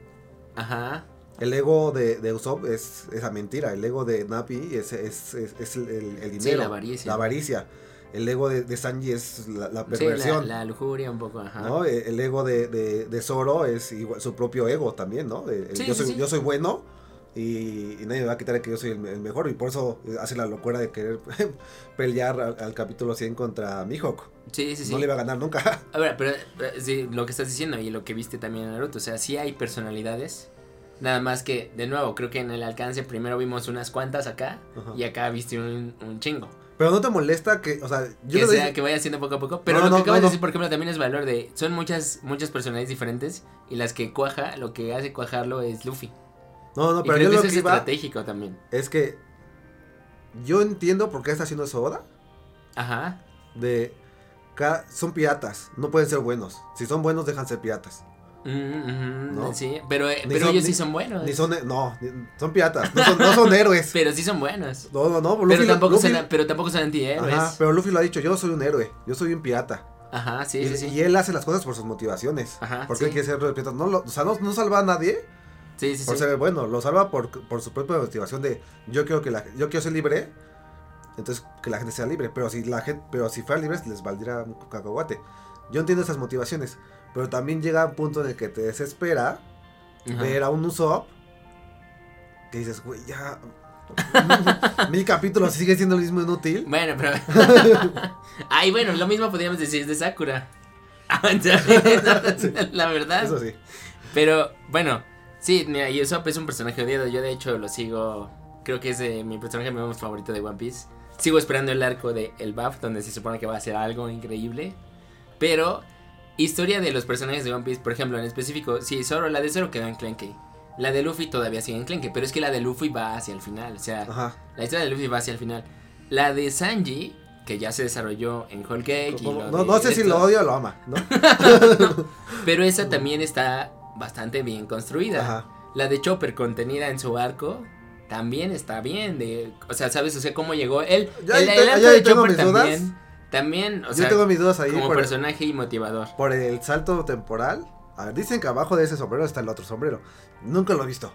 Ajá. El ego de, de Usopp es esa mentira, el ego de Napi es, es, es- es el, dinero. la avaricia. La avaricia. el ego de, de Sanji es la, la Sí, la, la lujuria un poco, ajá. ¿no? Eh, El ego de, de, de Zoro es igual, su propio ego también, ¿no? De- Sí, yo, sí, soy, sí. yo soy bueno y, y nadie me va a quitar que yo soy el, el mejor y por eso hace la locura de querer (laughs) pelear al, al capítulo 100 contra Mihawk. Sí, sí, sí. No le va a ganar nunca. (laughs) A ver, pero eh, sí, lo que estás diciendo y lo que viste también en Naruto, o sea, sí hay personalidades. Nada más que, de nuevo, creo que en el alcance primero vimos unas cuantas acá Ajá. y acá viste un, un chingo. Pero no te molesta que, o sea, yo que, doy- que vaya haciendo poco a poco. Pero No, lo no, que acabas no, de decir, por ejemplo, también es valor de. Son muchas, muchas personalidades diferentes. Y las que cuaja, lo que hace cuajarlo es Luffy. No, no, y pero creo yo que lo que es iba estratégico también. es que yo entiendo por qué está haciendo eso Oda. Ajá. De, son piratas, no pueden ser buenos. Si son buenos, dejan ser piratas. Mm, ujú, No. Sí, pero, eh, pero son- ellos ni- sí son buenos. Ni son, no, ni- son piratas, no son, no son (laughs) héroes. Pero sí son buenos. No, no, no, Pero Luffy lo- tampoco, Luffy- son, pero tampoco son antihéroes. Ajá, pero Luffy lo ha dicho, yo soy un héroe, yo soy un pirata. Ajá, sí, y, sí, sí. y él hace las cosas por sus motivaciones. Ajá, porque sí. él quiere ser pirata. No, lo- o sea, no, no salva a nadie Sí, sí, por sí. ser bueno, lo salva por, por su propia motivación de yo quiero que la yo quiero ser libre, entonces que la gente sea libre, pero si la gente, pero si fuera libre les valdría un cacahuate. Yo entiendo esas motivaciones, pero también llega un punto en el que te desespera Ajá. ver a un Usopp que dices, güey, ya (laughs) mil capítulos sigue siendo el mismo inútil. Bueno, pero. (laughs) Ay, bueno, lo mismo podríamos decir de Sakura. (laughs) La verdad. Eso sí. Pero, bueno, sí, mira, Usopp es un personaje odiado. Yo, de hecho, lo sigo. Creo que es de mi personaje más favorito de One Piece. Sigo esperando el arco de El Buff, donde se supone que va a ser algo increíble. Pero, historia de los personajes de One Piece, por ejemplo, en específico, sí, Zoro, la de Zoro quedó en Clenky. La de Luffy todavía sigue en Clenky, pero es que la de Luffy va hacia el final. O sea, Ajá. la historia de Luffy va hacia el final. La de Sanji, que ya se desarrolló en Whole Cake. y No, no, no sé si lo odio o lo ama, ¿no? (laughs) Pero esa también está bastante bien construida. Ajá. La de Chopper contenida en su arco también está bien. De, o sea, ¿sabes? O sea, cómo llegó él. Ya el te- de Chopper dudas. también. También, o Yo sea, tengo mis dudas ahí como personaje y motivador. por el salto temporal. A ver, dicen que abajo de ese sombrero está el otro sombrero. Nunca lo he visto.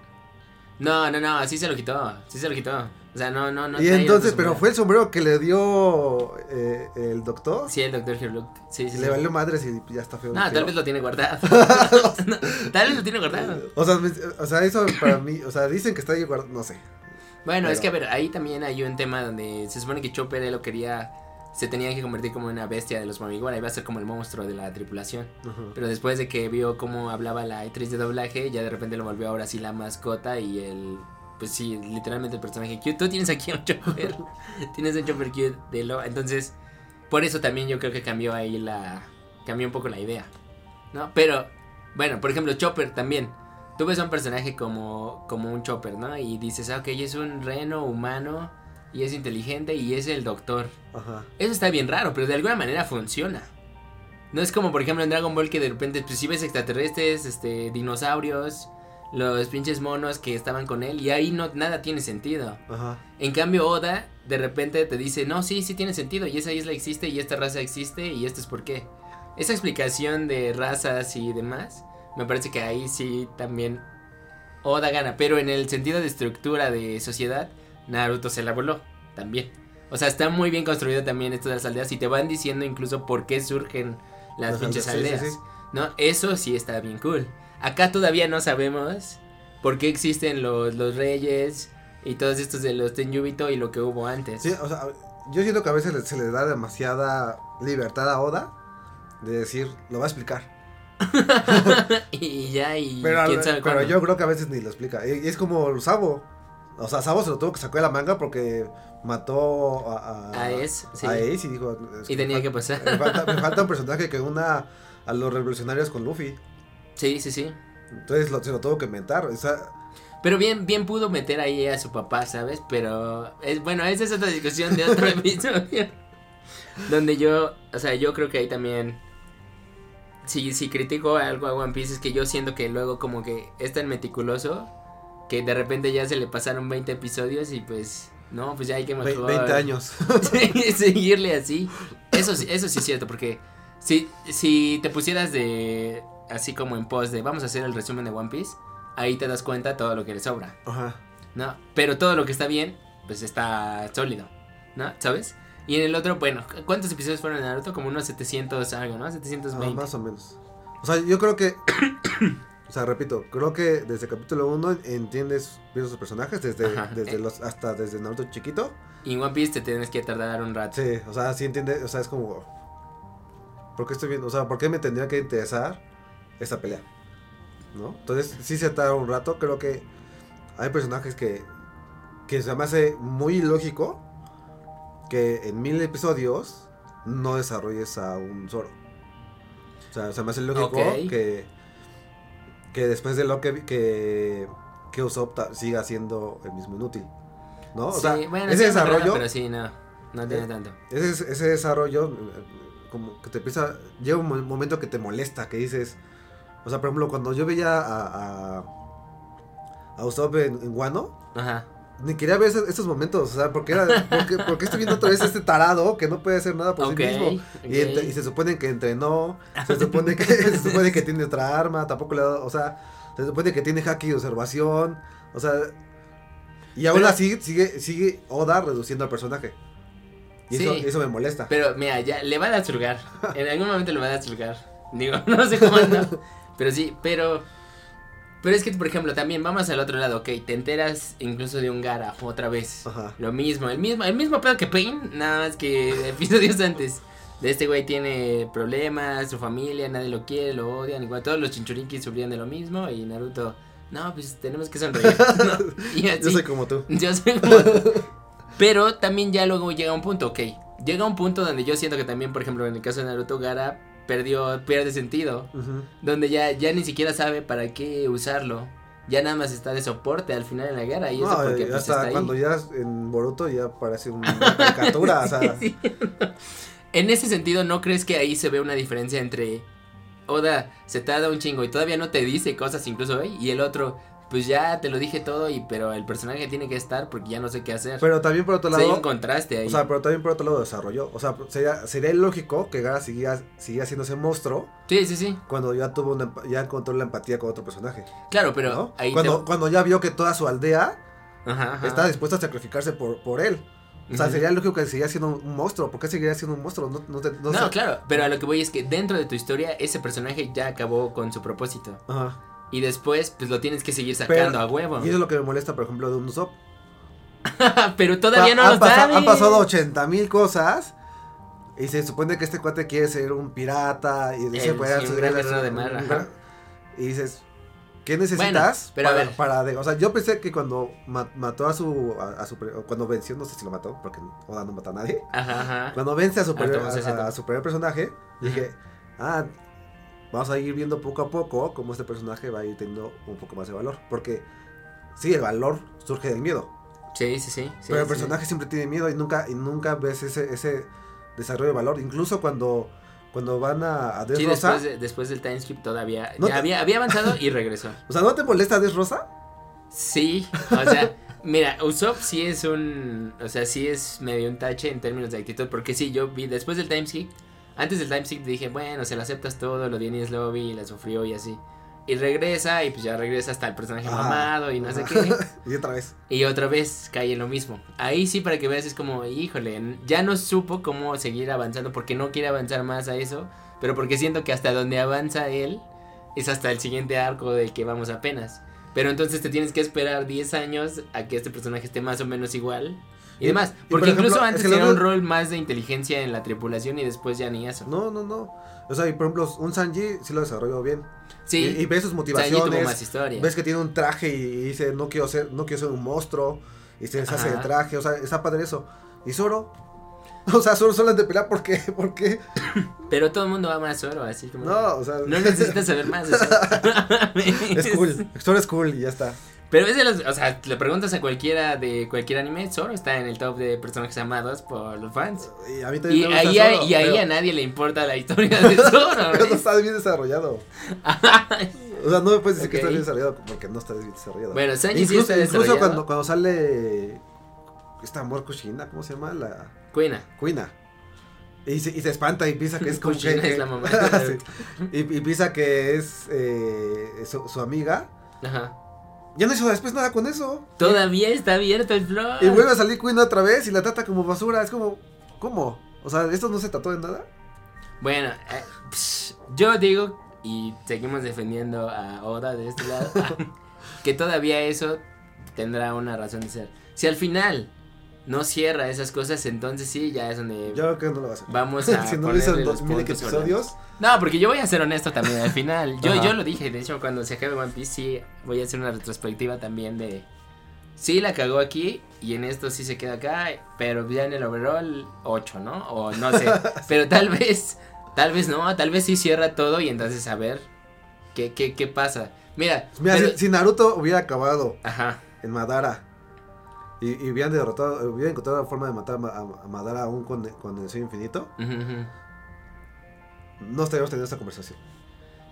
No, no, no, sí se lo quitó. Sí se lo quitó. O sea, no, no, no. y entonces, pero fue el sombrero que le dio eh, el doctor. Sí, el doctor Herlock. Sí, sí. Le sí. valió madres y ya está feo. No, tal vez lo tiene guardado. No, (laughs) (laughs) tal vez lo tiene guardado. O sea, o sea, eso para mí, o sea, dicen que está ahí guardado, no sé. Bueno, es que a ver, ahí también hay un tema donde se supone que Chopper él lo quería, se tenía que convertir como una bestia de los Mamigora, iba a ser como el monstruo de la tripulación. Pero después de que vio cómo hablaba la actriz de doblaje, ya de repente lo volvió ahora sí la mascota y el, pues sí, literalmente el personaje cute. Tú tienes aquí un (laughs) Chopper, tienes un Chopper cute de lo, entonces, por eso también yo creo que cambió ahí la, cambió un poco la idea, ¿no? Pero, bueno, por ejemplo, Chopper también. Tú ves a un personaje como, como un Chopper, ¿no? Y dices, ah, ok, es un reno humano y es inteligente y es el doctor. Ajá. Eso está bien raro, pero de alguna manera funciona. No es como, por ejemplo, en Dragon Ball que de repente, pues si ves extraterrestres, este, dinosaurios, los pinches monos que estaban con él y ahí no, nada tiene sentido. Ajá. En cambio, Oda de repente te dice, no, sí, sí tiene sentido y esa isla existe y esta raza existe y esto es por qué. Esa explicación de razas y demás, me parece que ahí sí también Oda gana, pero en el sentido de estructura de sociedad, Naruto se la voló también. O sea, está muy bien construido también esto de las aldeas y te van diciendo incluso por qué surgen las pinches aldeas, sí, aldeas. sí, sí. ¿No? Eso sí está bien cool. Acá todavía no sabemos por qué existen los, los reyes y todos estos de los Tenjubito y lo que hubo antes. Sí, o sea, yo siento que a veces se le da demasiada libertad a Oda de decir, lo va a explicar. (laughs) y ya, y Pero, quién sabe pero cuándo. yo creo que a veces ni lo explica. Y, y es como Sabo. O sea, Sabo se lo tuvo que sacar de la manga porque mató a, A Ace, sí. a Ace y dijo... es Y tenía que pasar. Me falta, me (laughs) falta un personaje que una a los revolucionarios con Luffy. Sí, sí, sí. Entonces lo, se lo tuvo que inventar. O sea, Pero bien, bien pudo meter ahí a su papá, ¿sabes? Pero, es, bueno, esa es otra discusión de otro (laughs) episodio. Donde yo, o sea, yo creo que ahí también... Si, si critico algo a One Piece es que yo siento que luego como que es tan meticuloso que de repente ya se le pasaron 20 episodios y pues, no, pues ya hay que mejor... 20 años. (laughs) Seguirle así. Eso sí, eso sí es cierto, porque si, si te pusieras de así como en post de vamos a hacer el resumen de One Piece, ahí te das cuenta todo lo que le sobra, Ajá. ¿no? Pero todo lo que está bien, pues está sólido, ¿no? ¿Sabes? Y en el otro, bueno, ¿cuántos episodios fueron en Naruto? Como unos 700 algo, ¿no? 720. Ah, más o menos. O sea, yo creo que. O sea, repito, creo que desde capítulo 1 entiendes bien sus personajes, desde, Ajá, desde eh. los, hasta desde Naruto chiquito. Y en One Piece te tienes que tardar un rato. Sí, o sea, sí entiendes, o sea, es como. ¿Por qué estoy viendo? O sea, ¿por qué me tendría que interesar esta pelea? ¿No? Entonces, sí se tarda un rato. Creo que hay personajes que. que se me hace muy ilógico que en mil episodios no desarrolles a un Zoro. O sea, se me hace lógico que. Que después de lo que. que. que Usopp siga siendo el mismo inútil. ¿No? O sí, sea, bueno, ese sí, desarrollo. pero sí, no. No tiene Eh, tanto. Ese, ese desarrollo, eh, como que te empieza. Llega un mo- momento que te molesta, que dices. O sea, por ejemplo, cuando yo veía a. a, a Usopp en, en Wano, Ajá. Ni quería ver esos, esos momentos. O sea, porque era. Porque, porque estoy viendo otra vez este tarado que no puede hacer nada por Ok, sí mismo. Y, se supone que entrenó. Se supone que, (laughs) se supone que tiene otra arma. Tampoco le ha dado. O sea, se supone que tiene hack y observación. O sea. Y aún Pero- así sigue, sigue Oda reduciendo al personaje. Y eso, Sí. eso me molesta. Pero mira, ya le va a dar lugar. En algún momento le va a dar lugar. Digo, (laughs) no sé cuándo. (laughs) Pero sí, pero. Pero es que, por ejemplo, también vamos al otro lado, ok. Te enteras incluso de un Gara otra vez. Ajá. Lo mismo, el mismo, el mismo pedo que Pain, nada más que (laughs) episodios antes. De este güey tiene problemas, su familia, nadie lo quiere, lo odian, igual todos los chinchurinkis sufrían de lo mismo y Naruto, no, pues tenemos que sonreír. (laughs) ¿no? Y así, Yo soy como tú. (laughs) yo soy como tú. Pero también ya luego llega un punto, ok. Llega un punto donde yo siento que también, por ejemplo, en el caso de Naruto, Gara perdió, pierde sentido. Donde ya, ya ni siquera sabe para qué usarlo. Ya nada más está de soporte al final en la guerra. Y eso porque y pues, hasta está ahí. cuando ya en Boruto ya parece una (laughs) caricatura, o sea, Sí, sí. En ese sentido, ¿no crees que ahí se ve una diferencia entre Oda se tarda un chingo y todavía no te dice cosas incluso hoy y el otro, pues ya te lo dije todo y pero el personaje tiene que estar porque ya no sé qué hacer. pero también por otro hay lado, un contraste ahí. o sea, pero también por otro lado desarrolló, o sea, sería, sería ilógico que Gara siguiera, siguiera siendo ese monstruo sí, sí, sí. cuando ya tuvo una, ya encontró la empatía con otro personaje, Claro, pero ¿no? ahí Cuando, te... cuando ya vio que toda su aldea Ajá, ajá. está dispuesta a sacrificarse por, por él. O sea, sería lógico que seguiría siendo un monstruo. ¿Por qué seguiría siendo un monstruo? No, no, te- no claro, pero a lo que voy es que dentro de tu historia ese personaje ya acabó con su propósito. Ajá. Y después, pues lo tienes que seguir sacando Pero- a huevo. Y eso es lo que me molesta, por ejemplo, de un Usopp. (laughs) pero todavía no han, lo han pasado 80 mil cosas. Y se supone que este cuate quiere ser un pirata. Y dice, pues, sí, de mar, ajá. Y dices, ¿qué necesitas pero a para, ver. para de- O sea, yo pensé que cuando ma- mató a su, a, a su. Cuando venció, no sé si lo mató, porque Oda no mata a nadie. Ajá, ajá. Cuando vence a su, primer, a- a su primer personaje, dije, ah, vamos a ir viendo poco a poco cómo este personaje va a ir teniendo un poco más de valor. Porque, sí, el valor surge del miedo. Sí, sí, sí. sí, pero el sí. personaje siempre tiene miedo y nunca, y nunca ves ese, ese desarrollo de valor. Incluso cuando, cuando van a, a Sí, Dressrosa, después, de- después del time skip todavía. No ya te- había, había avanzado y regresó. (laughs) o sea, ¿no te molesta Dressrosa? Sí, o sea, mira, Usopp sí es un. O sea, sí es medio un tache en términos de actitud. Porque sí, yo vi después del time skip. Antes del time skip dije, bueno, se lo aceptas todo, lo de Lobby, la sufrió y así. Y regresa, y pues ya regresa hasta el personaje Ajá. mamado y no sé Ajá. qué. (laughs) y otra vez. Y otra vez cae en lo mismo. Ahí sí, para que veas, es como, híjole, ya no supo cómo seguir avanzando porque no quiere avanzar más a eso, pero porque siento que hasta donde avanza él es hasta el siguiente arco del que vamos apenas. Pero entonces te tienes que esperar 10 años a que este personaje esté más o menos igual. Y, Y- demás, y porque por ejemplo, incluso es antes era un rol más de inteligencia en la tripulación y después ya ni eso. No, no, no. O sea, y por ejemplo, un Sanji sí lo desarrolló bien. Sí, Y, y ves sus Sanji motivaciones. tuvo más historia. Ves que tiene un traje y dice, no quiero ser, no quiero ser un monstruo. Y se deshace el traje, o sea, está padre eso. Y Zoro, (laughs) o sea, Zoro solo de pelear porque, (laughs) porque, (coughs) Pero todo el mundo ama a Zoro, así como... no, o sea, No necesitas saber (laughs) más. o sea. es cool, Zoro es cool y ya está. Pero es de los, o sea, le preguntas a cualquiera de cualquier anime, Zoro está en el top de personajes amados por los fans. Y a mí también Y me gusta ahí, a, Zoro, y ahí pero- a nadie le importa la historia de (laughs) Zoro. pero no está bien desarrollado. (laughs) O sea, no me puedes decir que está bien desarrollado porque no está bien desarrollado. bueno, Sanji sí incluso cuando, cuando sale esta amor Kushina, ¿cómo se llama? La Kuina. Kuina. Y se, y se espanta y piensa que es como que, es la mamá. (laughs) Sí. y, y piensa que es eh, su, su amiga. Ajá. Ya no hizo después nada con eso. Todavía está abierto el blog. Y vuelve a salir Queen otra vez y la trata como basura. Es como. ¿Cómo? O sea, ¿esto no se trató de nada? Bueno, eh, psh, yo digo, y seguimos defendiendo a Oda de este lado, (laughs) que todavía eso tendrá una razón de ser. Si al final no cierra esas cosas, entonces sí, ya es donde Yo creo que no lo va a hacer. vamos (laughs) a si no lo hizo en los 2000 puntos sobre las episodios, No, porque yo voy a ser honesto también al final. Yo, Ajá. yo lo dije, de hecho, cuando se acabe One Piece, sí, voy a hacer una retrospectiva también de. Sí, la cagó aquí y en esto sí se queda acá, pero ya en el overall, 8, ¿no? O no sé. (laughs) (laughs) pero tal vez, tal vez no, tal vez sí cierra todo y entonces a ver qué, qué, qué pasa. Mira, mira, pero- si, si Naruto hubiera acabado Ajá. en Madara y, y hubieran derrotado, hubieran encontrado la forma de matar a, Ma- a- a Madara aún con, con el sueño infinito, no estaríamos teniendo esta conversación.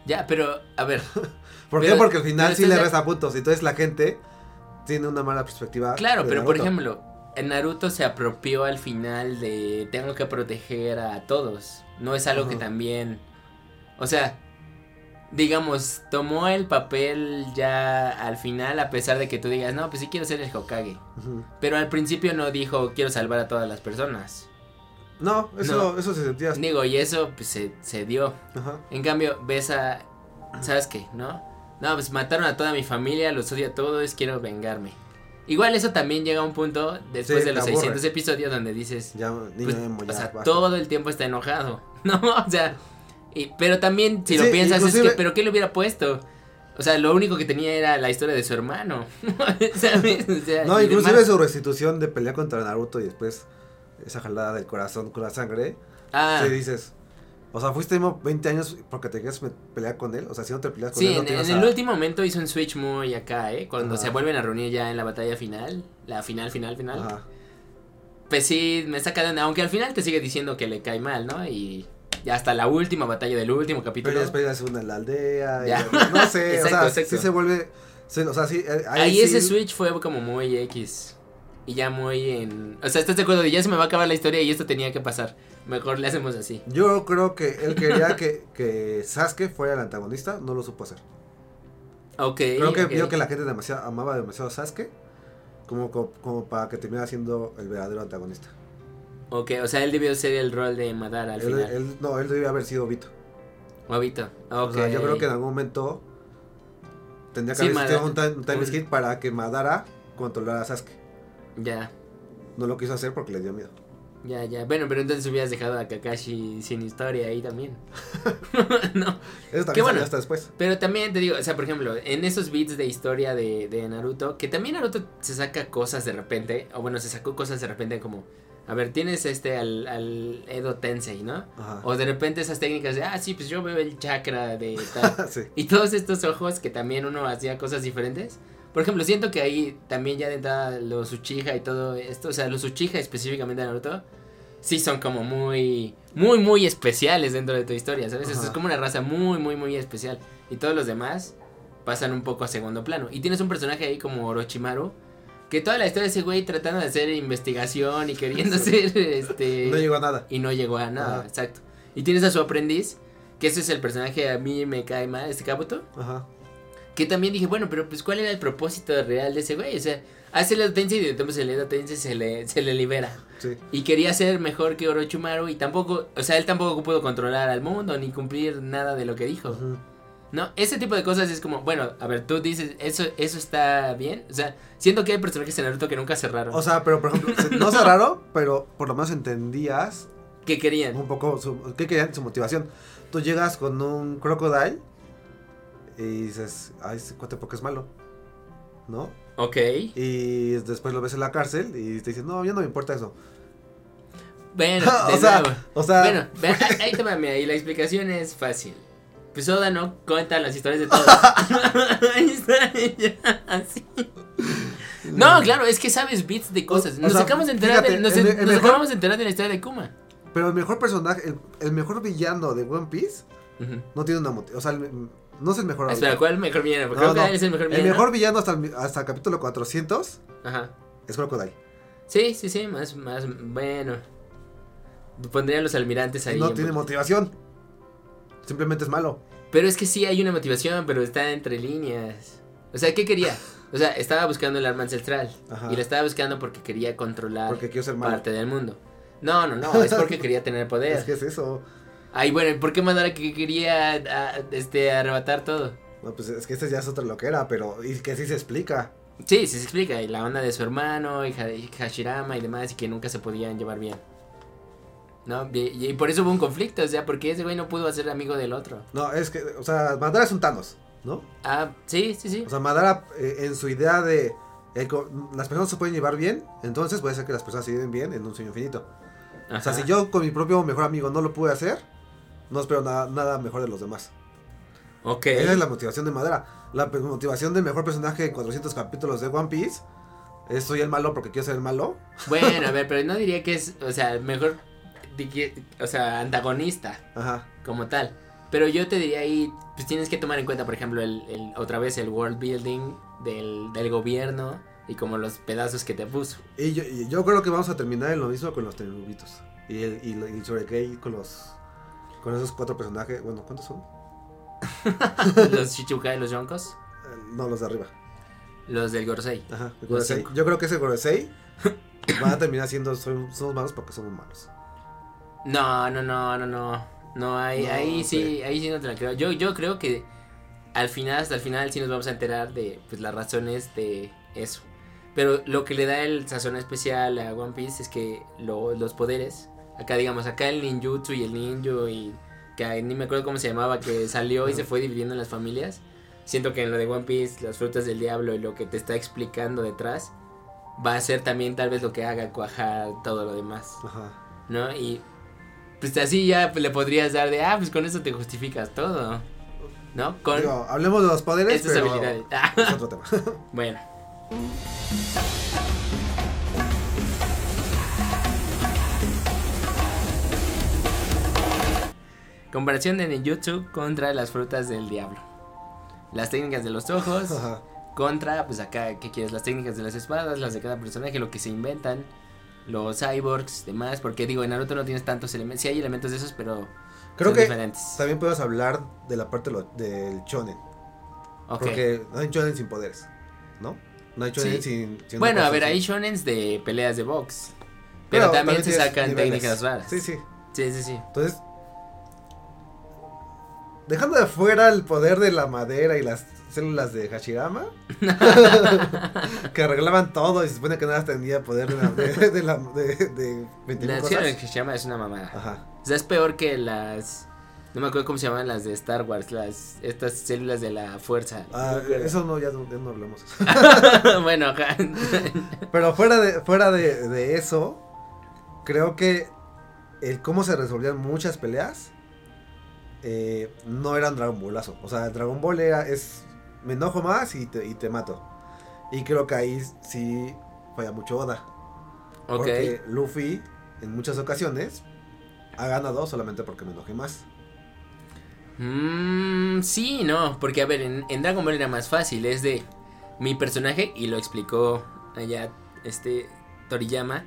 Ya, pero, a ver. (laughs) ¿Por Pero- qué? Porque al final sí le resta puntos. Entonces la gente tiene una mala perspectiva. Claro, pero por ejemplo, en Naruto se apropió al final de tengo que proteger a todos. No es algo que también. O sea, digamos, tomó el papel ya al final, a pesar de que tú digas, no, pues sí quiero ser el Hokage. Ujú. Pero al principio no dijo quiero salvar a todas las personas. No, eso, No. eso se sentía. Digo, y eso pues se, se dio. Ajá. En cambio, ves a. ¿Sabes qué? ¿No? No, pues mataron a toda mi familia, los odio a todos, quiero vengarme. Igual eso también llega a un punto después Sí, de los te aburre. 600 episodios donde dices, Ya, pues, emo, ya, o sea, basta. todo el tiempo está enojado, (laughs) ¿no? O sea, y- pero también si lo Sí, piensas es que, ¿pero qué le hubiera puesto? O sea, lo único que tenía era la historia de su hermano, (laughs) ¿sabes? O sea, No, inclusive demás. su restitución de pelear contra Naruto y después esa jalada del corazón con la sangre. Ah, Sí, dices. O sea, fuiste emo 20 años porque te querías pelear con él. O sea, si no te peleas con Sí, él, no en, a- el último momento hizo un switch muy acá, ¿eh? Cuando Ajá. se vuelven a reunir ya en la batalla final, la final, final, final. Ajá. Pues sí, me saca de onda, aunque al final te sigue diciendo que le cae mal, ¿no? Y ya hasta la última batalla del último capítulo. Peleas, peleas una en la aldea. y- Ya. no sé, Exacto, (laughs) o sea, exacto. sí se vuelve. sí, o sea, sí. eh, Ahí, Ahí, sí- ese switch fue como muy X. Y ya muy en... O sea, ¿estás de acuerdo? Ya se me va a acabar la historia y esto tenía que pasar. Mejor le hacemos así. Yo creo que él quería que, que Sasuke fuera el antagonista, no lo supo hacer. Ok. Creo que vio que la gente demasiado, amaba demasiado a Sasuke como, como, como para que terminara siendo el verdadero antagonista. Ok, o sea, él debió ser el rol de Madara al Él, final. él- no, él debía haber sido Vito. Obito. Ok. O sea, yo creo que en algún momento tendría que Sí, haber existido un, Madara- time, un time un- skip para que Madara controlara a Sasuke. Ya, No lo quiso hacer porque le dio miedo. ya, ya. Bueno, pero entonces hubieras dejado a Kakashi sin historia ahí también. (laughs) (laughs) no. Eso también bueno. hasta después. Pero también te digo, o sea, por ejemplo, en esos beats de historia de, de Naruto, que también Naruto se saca cosas de repente, o bueno, se sacó cosas de repente como, a ver, tienes este al, al Edo Tensei, ¿no? Ajá. O de repente esas técnicas de, ah, sí, pues yo veo el chakra de tal. (laughs) sí. y todos estos ojos que también uno hacía cosas diferentes. Por ejemplo, siento que ahí también ya de entrada los Uchiha y todo esto, o sea, los Uchiha específicamente de Naruto, sí son como muy, muy, muy especiales dentro de tu historia, ¿sabes? Esto es como una raza muy, muy, muy especial. Y todos los demás pasan un poco a segundo plano. Y tienes un personaje ahí como Orochimaru, que toda la historia de ese güey tratando de hacer investigación y queriendo (laughs) ser, este... No llegó a nada. y no llegó a nada, Ajá. exacto. Y tienes a su aprendiz, que ese es el personaje a mí me cae mal, este Kabuto. Ajá. Que también dije, bueno, pero pues ¿cuál era el propósito real de ese güey? O sea, hace el Edo Tensei y de repente el Edo Tensei se le, se le libera. Sí. Y quería ser mejor que Orochimaru y tampoco, o sea, él tampoco pudo controlar al mundo ni cumplir nada de lo que dijo. No, ese tipo de cosas es como, bueno, a ver, tú dices, ¿eso, eso está bien? O sea, siento que hay personajes en Naruto que nunca cerraron. O sea, pero por ejemplo, (laughs) no es raro, pero por lo menos entendías ¿Qué querían? un poco su, qué querían su motivación. Tú llegas con un crocodile y dices, ay, ese cuate porque es malo. ¿No? Ok. Y después lo ves en la cárcel y te dicen, no, ya no me importa eso. Bueno, (laughs) o sea, nuevo. o sea, Bueno, (laughs) ahí- ahí y la explicación es fácil. Pues Oda no cuenta las historias de todos. (laughs) así. No, claro, es que sabes bits de cosas. O Nos sea, acabamos de enterar, de, fíjate, nos, el- nos el mejor- acabamos de enterar de la historia de Kuma. pero el mejor personaje, el, el mejor villano de One Piece no tiene una motivación. O sea, el- no es el mejor. Espera, ¿cuál es el mejor villano? Porque No, creo que no. es el mejor el villano. mejor villano hasta el, hasta el capítulo 400 Ajá. es Crocodile. Sí, sí, sí, más, más, bueno. Pondría a los almirantes ahí. no en- tiene motivación. Simplemente es malo. Pero es que sí hay una motivación, pero está entre líneas. O sea, ¿qué quería? O sea, estaba buscando el arma ancestral. Ajá. Y la estaba buscando porque quería controlar Porque quiero ser malo. parte del mundo. No, no, no, es porque (laughs) quería tener poder. Es que es eso. Ay, bueno, ¿por qué Madara que quería a- este, arrebatar todo? No, pues es que este ya es otra loquera, pero y que sí se explica. Sí, sí se explica, y la onda de su hermano, y Hashirama y demás, y que nunca se podían llevar bien. ¿No? Y, y por eso hubo un conflicto, o sea, porque ese güey no pudo ser amigo del otro. No, es que, o sea, Madara es un Thanos, ¿no? Ah, sí, sí, sí. O sea, Madara eh, en su idea de eh, las personas se pueden llevar bien, entonces puede ser que las personas se lleven bien en un sueño infinito. O sea, si yo con mi propio mejor amigo no lo pude hacer, no espero nada, nada mejor de los demás. Ok. Esa es la motivación de Madara. La motivación del mejor personaje en 400 capítulos de One Piece es soy el malo porque quiero ser el malo. Bueno, a (laughs) ver, pero no diría que es, o sea, mejor, di que- o sea, antagonista Ajá. como tal. Pero yo te diría ahí, pues tienes que tomar en cuenta, por ejemplo, el, el- otra vez el world building del, del gobierno y como los pedazos que te puso. Y yo, y yo creo que vamos a terminar en lo mismo con los Tenubitos. Y el, y, y Shorekei con los con esos cuatro personajes. Bueno, ¿cuántos son? (laughs) los Shichibukai y los Yonkos, Eh, no, los de arriba. los del Gorosei. Ajá, el Gorosei. Yo creo que ese Gorosei va a terminar siendo son- somos malos porque somos malos. No, no, no, no, no. No, ahí, No, ahí sí, sí. ahí sí no te la creo. Yo, yo creo que al final, hasta el final sí nos vamos a enterar de pues, las razones de eso. Pero lo que le da el sazón especial a One Piece es que lo- los poderes, acá digamos, acá el ninjutsu y el ninjo y que ni me acuerdo cómo se llamaba, que salió y se fue dividiendo en las familias. Siento que en lo de One Piece, las frutas del diablo y lo que te está explicando detrás, va a ser también tal vez lo que haga cuajar todo lo demás. Ajá. ¿no? Y pues así ya le podrías dar de, ah, pues con eso te justificas todo, ¿no? Con Digo, hablemos de los poderes, estas pero habilidades. Es otro (laughs) tema. (laughs) bueno. Comparación de ninjutsu contra las frutas del diablo. Las técnicas de los ojos Ajá. contra, pues acá, ¿qué quieres? Las técnicas de las espadas, las de cada personaje, lo que se inventan, los cyborgs, demás, porque digo, en Naruto no tienes tantos elementos, sí hay elementos de esos, pero Creo son que diferentes. también podemos hablar de la parte lo- del shonen. Ok. Porque no hay shonen sin poderes, ¿no? No hay shonen Sí. sin, sin Bueno, a ver, cosa hay shonens de peleas de box. Pero, también, se sacan niveles. técnicas raras. Sí, sí. Sí, sí, sí. Entonces, dejando de fuera el poder de la madera y las células de Hashirama, (laughs) que arreglaban todo y se supone que nada tenía poder de la, de, de la, de, de 20.000 La se llama es una mamada. Ajá. O sea, es peor que las. No me acuerdo cómo se llaman las de Star Wars, las estas células de la fuerza. Ah, No eso no, ya no, ya no hablamos. (laughs) bueno, ajá. (laughs) Pero fuera de, fuera de, de eso, creo que el cómo se resolvían muchas peleas eh, no eran Dragon Ballazo. O sea, Dragon Ball era, es, me enojo más y te, y te mato. Y creo que ahí sí falla mucho Oda. Porque Luffy, en muchas ocasiones, ha ganado solamente porque me enojé más. Mm, sí, no, porque a ver, en, en Dragon Ball era más fácil, es de mi personaje, y lo explicó allá este Toriyama,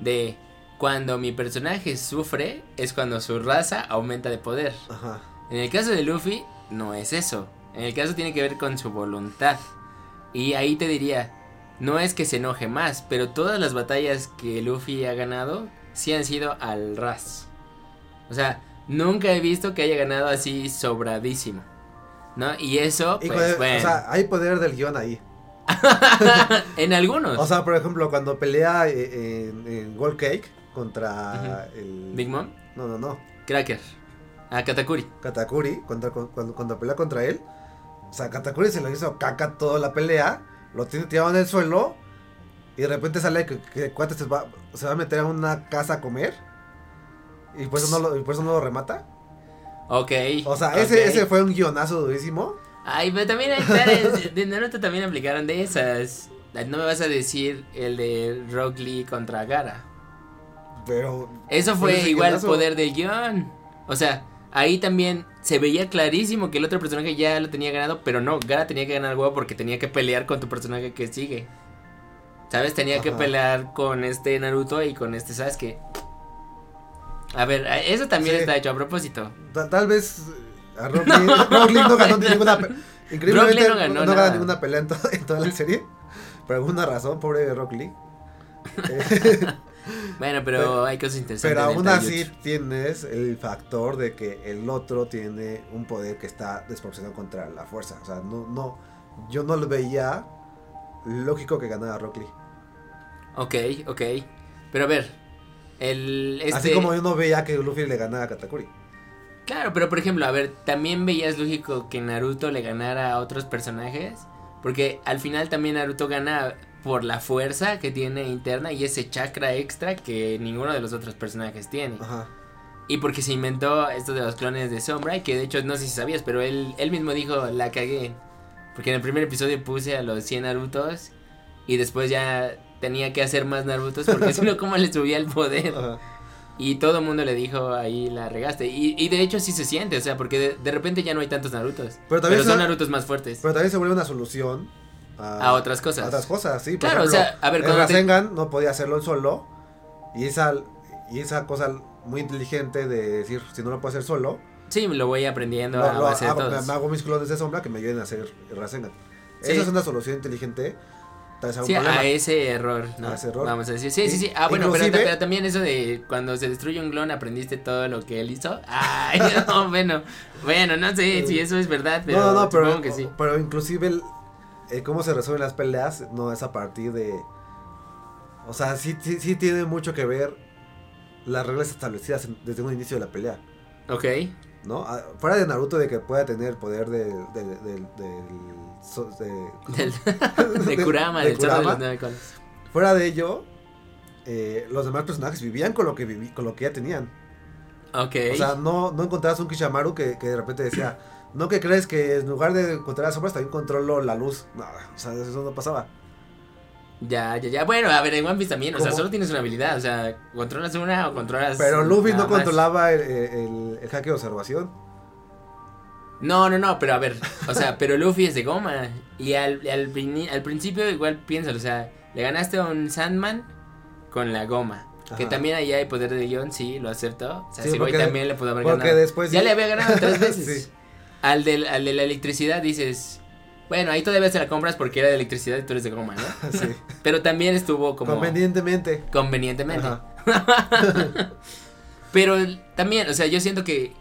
de cuando mi personaje sufre es cuando su raza aumenta de poder. Ajá. En el caso de Luffy, no es eso. En el caso tiene que ver con su voluntad. Y ahí te diría, no es que se enoje más, pero todas las batallas que Luffy ha ganado sí han sido al ras. O sea, nunca he visto que haya ganado así sobradísimo. ¿No? Y eso, Y pues, bueno, O sea, hay poder del guion ahí. (laughs) en algunos. O sea, por ejemplo, cuando pelea eh, en, en World Cake contra el... Big Mom, No, no, no. Cracker, a Katakuri. Katakuri, cuando, cuando, cuando pelea contra él. O sea, Katakuri se lo hizo caca toda la pelea. Lo tiene tirado en el suelo. Y de repente sale que, que el cuate se va, se va a meter a una casa a comer. Y por eso no lo, y por eso no lo remata. Ok. O sea, ese, ese fue un guionazo durísimo. Ay, pero también hay de Naruto también aplicaron de esas. No me vas a decir el de Rock Lee contra Gara. Pero. Eso fue igual guionazo- poder del guion. O sea, ahí también se veía clarísimo que el otro personaje ya lo tenía ganado, pero no, Gara tenía que ganar el huevo porque tenía que pelear con tu personaje que sigue. ¿Sabes? Tenía que pelear con este Naruto y con este Sasuke. A ver, eso también Sí. está hecho a propósito. ta- tal vez. eh, A Rock Lee, Rock Lee no ganó ninguna. (laughs) Increíblemente no no, ganó no gana ninguna pelea en, to- (laughs) en toda la serie. Por alguna razón, pobre Rock Lee. (laughs) bueno, pero, hay cosas interesantes. Pero aún así tienes el factor de que el otro tiene un poder que está desproporcionado contra la fuerza. O sea, no, no, yo no lo veía lógico que ganara Rock Lee. Ok, ok. Pero a ver, el... Este... Así como yo no veía que Luffy le ganara a Katakuri. Claro, pero por ejemplo, a ver, ¿también veías lógico que Naruto le ganara a otros personajes? Porque al final también Naruto gana por la fuerza que tiene interna y ese chakra extra que ninguno de los otros personajes tiene. Ajá. Y porque se inventó esto de los clones de Sombra, y que de hecho no sé si sabías, pero él, él mismo dijo, la cagué. Porque en el primer episodio puse a los 100 Narutos y después ya tenía que hacer más Narutos porque (laughs) si no, ¿cómo le subía el poder? Y todo el mundo le dijo, ahí la regaste. Y, y de hecho sí se siente, o sea, porque de, repente ya no hay tantos Narutos. Pero, también son Narutos más fuertes. Pero también se vuelve una solución a, otras cosas. A otras cosas, sí. claro, o sea, a ver, el Rasengan no podía hacerlo solo. Y esa, y esa cosa muy inteligente de decir, si no lo puedo hacer solo. Sí, lo voy aprendiendo a base hago, Me hago mis clones de sombra que me ayuden a hacer Rasengan. Esa es una solución inteligente sí, a ese error, ¿no? A ese error. Vamos a decir. Sí, sí, sí. Ah, bueno, pero, también eso de cuando se destruye un clon aprendiste todo lo que él hizo. Ay, (laughs) no, bueno. Bueno, no sé si eso es verdad, pero no, no, pero, que sí. Pero inclusive el, cómo se resuelven las peleas no es a partir de... O sea, sí, sí, sí tiene mucho que ver las reglas establecidas desde un inicio de la pelea. Ok. ¿No? Ah, fuera de Naruto de que pueda tener poder del (laughs) de, Kurama, del de Fuera de ello, eh, los demás personajes vivían con lo que viví, con lo que ya tenían. Ok. O sea, no, no encontrabas un Kishamaru que, que de repente decía, no que crees que en lugar de encontrar las sombras también controlo la luz. No, o sea, eso no pasaba. Ya, ya, ya. Bueno, a ver, en One Piece también, o sea, solo tienes una habilidad, o sea, controlas una o controlas. Pero Luffy no controlaba el, el, el, hack de observación. No, no, no, pero a ver, o sea, pero Luffy es de goma. Y al, al, al principio igual piénsalo, o sea, le ganaste a un Sandman con la goma. Que también ahí hay poder de guion, sí, lo aceptó. O sea, sí, porque, también le pudo haber ganado. Después ya le había ganado tres (laughs) veces. Al, del, al de la electricidad dices, bueno, ahí todavía se la compras porque era de electricidad y tú eres de goma, ¿no? (laughs) sí. Pero también estuvo como... Convenientemente. Convenientemente. (laughs) Pero también, o sea, yo siento que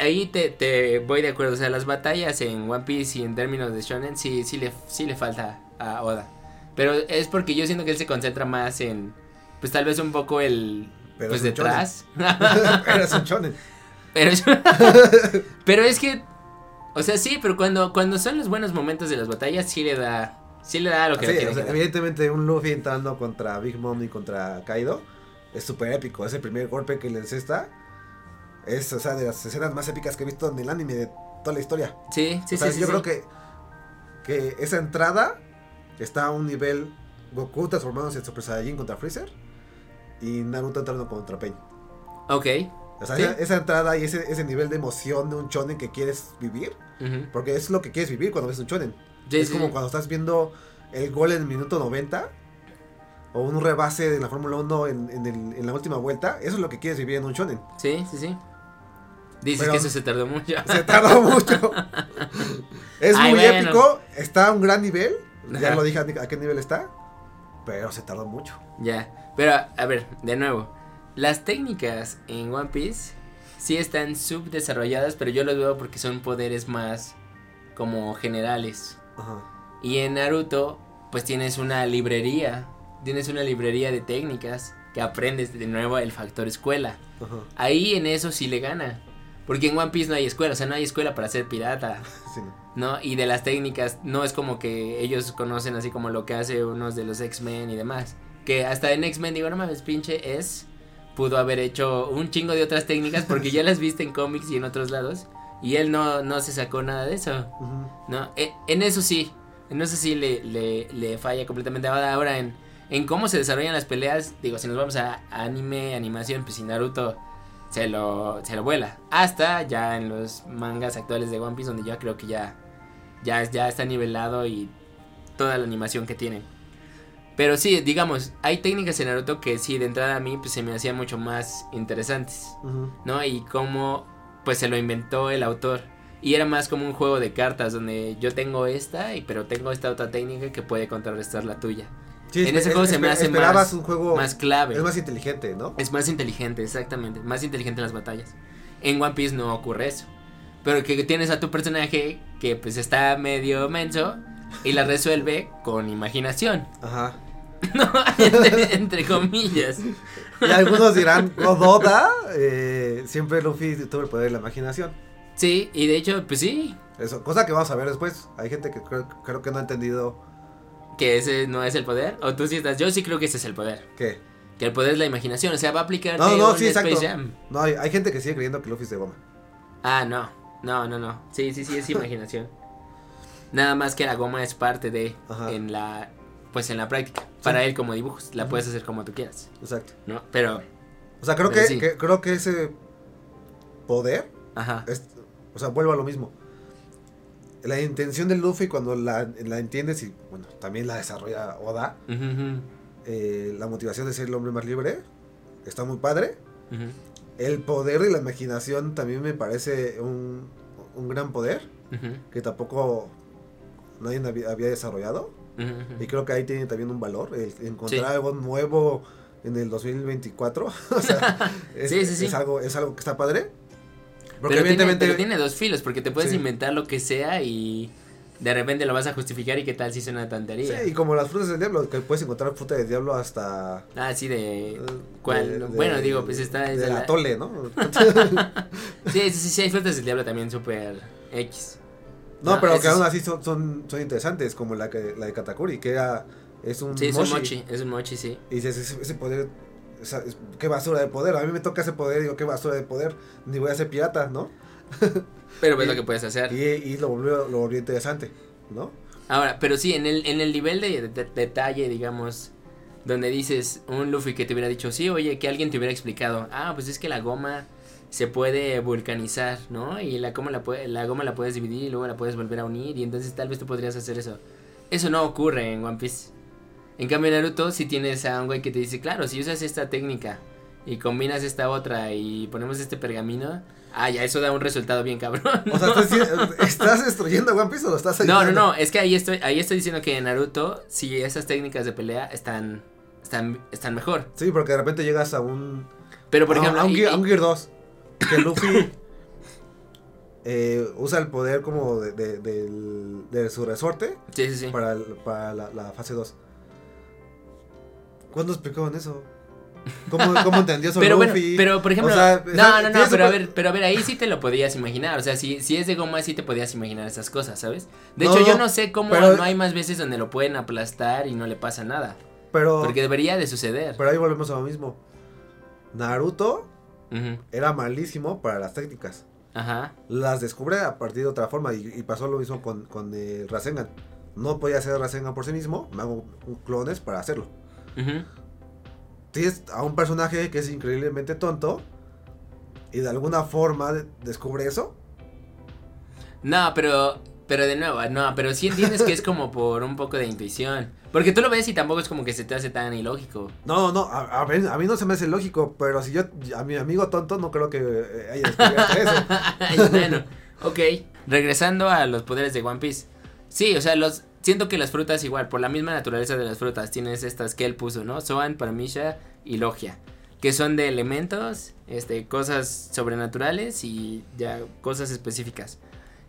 ahí te, te, voy de acuerdo. O sea, las batallas en One Piece y en términos de Shonen sí, sí, le, sí le falta a Oda. Pero es porque yo siento que él se concentra más en, pues tal vez un poco el, pero pues detrás. (laughs) pero es un shonen. Pero, (laughs) pero es que, o sea, sí, pero cuando, cuando son los buenos momentos de las batallas sí le da, sí le da lo que, sí, o sea, Evidentemente un Luffy entrando contra Big Mom y contra Kaido es súper épico. Ese primer golpe que le encesta es, o sea, de las escenas más épicas que he visto en el anime de toda la historia. Sí, sí, sí. Yo creo que, que esa entrada está a un nivel Goku transformándose en Super Saiyajin contra Freezer y Naruto entrando contra Pain. Ok. O sea, esa, entrada y ese, ese nivel de emoción de un shonen que quieres vivir, porque es lo que quieres vivir cuando ves un shonen. es como cuando estás viendo el gol en el minuto 90 o un rebase de la Fórmula 1 en, en, en, la última vuelta, eso es lo que quieres vivir en un shonen. Sí, sí, sí. Dices que eso se tardó mucho. (laughs) Se tardó mucho. (laughs) es muy épico, está a un gran nivel. Ya lo dije a, qué nivel está. Pero se tardó mucho. Ya. Pero, a ver, de nuevo. Las técnicas en One Piece sí están subdesarrolladas, pero yo lo veo porque son poderes más como generales. Ajá. Y en Naruto, pues tienes una librería. Tienes una librería de técnicas que aprendes de nuevo el factor escuela. Ajá. Ahí en eso sí le gana. Porque en One Piece no hay escuela, o sea, no hay escuela para ser pirata. (laughs) ¿No? Y de las técnicas, no es como que ellos conocen así como lo que hace unos de los X-Men y demás. Que hasta en X-Men digo, no mames, pinche es. Pudo haber hecho un chingo de otras técnicas porque ya las viste en cómics y en otros lados. Y él no, no se sacó nada de eso. ¿No? E, en eso sí. En eso sí le, le, falla completamente. Ahora, en, en cómo se desarrollan las peleas, digo, si nos vamos a anime, animación, pues si Naruto se lo, se lo vuela. Hasta ya en los mangas actuales de One Piece, donde ya creo que ya, ya, ya está nivelado y toda la animación que tienen. Pero sí, digamos, hay técnicas en Naruto que sí, de entrada a mí pues, se me hacían mucho más interesantes, ¿no? Y cómo pues se lo inventó el autor. Y era más como un juego de cartas donde yo tengo esta, y, pero tengo esta otra técnica que puede contrarrestar la tuya. Sí, en ese espe- juego se me hace más, un juego más clave. es más inteligente, ¿no? Es más inteligente, exactamente. Más inteligente en las batallas. En One Piece no ocurre eso. Pero que tienes a tu personaje que pues está medio menso y la resuelve con imaginación. Ajá. (laughs) No, entre, entre comillas. Y algunos dirán, Gododa, eh, siempre Luffy tuvo el poder de la imaginación. Sí, y de hecho, pues sí, Eso, cosa que vamos a ver después. Hay gente que creo, creo que no ha entendido que ese no es el poder. O tú sí estás, yo sí creo que ese es el poder. que. Que el poder es la imaginación, o sea, va a aplicar No, no, sí, exacto. Jam. No, hay, hay gente que sigue creyendo que Luffy es de goma. Ah, no, no, no, no. Sí, sí, sí, es imaginación. (laughs) Nada más que la goma es parte de Ajá. en la pues en la práctica. Para él como dibujos, la puedes hacer como tú quieras, Exacto. ¿no? Pero O sea, creo que, sí. que- creo que ese poder ajá. es, o sea, vuelve a lo mismo. La intención de Luffy cuando la, la entiendes y bueno, también la desarrolla Oda, eh, la motivación de ser el hombre más libre está muy padre. El poder de la imaginación también me parece un, un gran poder que tampoco nadie había desarrollado. Ujú. Y creo que ahí tiene también un valor, el encontrar Sí. algo nuevo en el 2024. (laughs) o sea, (laughs) es, Sí, sí, es algo, es algo que está padre. Pero, tiene, pero tiene dos filos, porque te puedes Sí. inventar lo que sea y de repente lo vas a justificar y qué tal si es una tontería. Sí, y como las frutas del diablo, que puedes encontrar fruta del diablo hasta... Ah, sí, de... eh, ¿Cuál? de- de- bueno, digo, pues está... De esa la la- tole, ¿no? (laughs) Sí, sí, sí, sí, hay frutas del diablo también súper X. no, No, pero que aún así son, son, son interesantes, como la, que, la de Katakuri, que era... Es un Sí, es mochi. un mochi, es un mochi, sí. Y dices, ese, ese poder... esa- qué basura de poder. A mí me toca ese poder, digo, qué basura de poder. Ni voy a ser pirata, ¿no? (laughs) Pero ves Y- lo que puedes hacer. Y, y lo, volvió, lo volvió interesante, ¿no? Ahora, pero sí, en el, en el nivel de, de- detalle, digamos, donde dices un Luffy que te hubiera dicho, sí, oye, que alguien te hubiera explicado, ah, pues es que la goma se puede vulcanizar, ¿no? Y la goma la, puede, la goma la puedes dividir y luego la puedes volver a unir y entonces tal vez tú podrías hacer eso. Eso no ocurre en One Piece. En cambio en Naruto si tienes a un güey que te dice, claro, si usas esta técnica y combinas esta otra y ponemos este pergamino, ah, ya eso da un resultado bien cabrón. O sea, ¿estás, diciendo- ¿estás destruyendo One Piece o lo estás No, no, ayudando? no, es que ahí estoy, ahí estoy diciendo que en Naruto, si esas técnicas de pelea están, están, están mejor. Sí, porque de repente llegas a un... Pero por ejemplo, a un, y- a un Gear 2. Que Luffy eh, usa el poder como de, de- de su resorte sí, sí, sí. para, el- para la, la fase 2. ¿Cuándo explicaban eso? ¿Cómo, cómo entendió sobre (laughs) Pero bueno, Luffy? pero por ejemplo, O sea, no, no, no, pero a ver, pero a ver, ahí sí te lo podías imaginar, o sea, si, si es de goma sí te podías imaginar esas cosas, ¿sabes? De No, hecho, yo no, no sé cómo pero- no hay más veces donde lo pueden aplastar y no le pasa nada, Pero, porque debería de suceder. pero ahí volvemos a lo mismo. Naruto Era malísimo para las técnicas. Ajá, Las descubre a partir de otra forma y, y pasó lo mismo con, con el Rasengan. No podía hacer Rasengan por sí mismo, me hago clones para hacerlo. Tienes a un personaje que es increíblemente tonto y de alguna forma de- descubre eso. No, pero, pero de nuevo, no, pero sí entiendes que es como por un poco de intuición, porque tú lo ves y tampoco es como que se te hace tan ilógico. No, no, a, a mí, a mí no se me hace lógico, pero si yo, a mi amigo tonto no creo que eh, haya descubierto eso. (laughs) Ay, bueno, ok. Regresando a los poderes de One Piece. Sí, o sea, los siento que las frutas igual, por la misma naturaleza de las frutas, tienes estas que él puso, ¿no? Zoan, Paramisha y Logia, que son de elementos, este, cosas sobrenaturales y ya cosas específicas.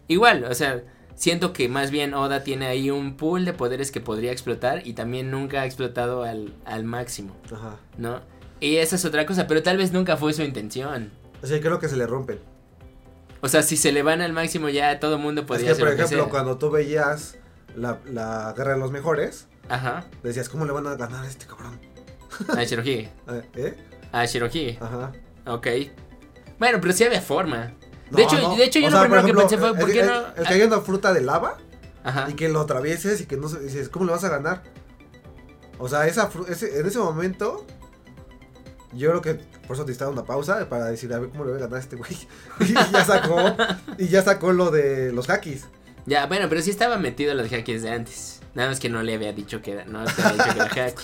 Igual, o sea, siento que más bien Oda tiene ahí un pool de poderes que podría explotar y también nunca ha explotado al, al máximo, Ajá. ¿no? Y esa es otra cosa, pero tal vez nunca fue su intención. O sea, creo que se le rompen. O sea, si se le van al máximo ya todo el mundo podría es que, por que ejemplo, cuando tú veías la, la guerra de los mejores, Ajá, decías, ¿cómo le van a ganar a este cabrón? (laughs) a Shirohige. (laughs) ¿Eh? A Shirohige, Ajá. ok. Bueno, pero sí había forma. No, de hecho, no. de hecho yo O lo sea, primero que pensé fue, ¿por el- qué no? El que hay una fruta de lava Ajá. y que lo atravieses y que no dices, ¿cómo le vas a ganar? O sea, esa ese, en ese momento, yo creo que por eso te estaba una pausa para decir, a ver cómo le voy a ganar a este güey. (laughs) y ya sacó, y ya sacó lo de los hackis. Ya, bueno, pero sí estaba metido en los hacks de antes. Nada más que no le había dicho que era, no te había dicho que era (laughs) hack.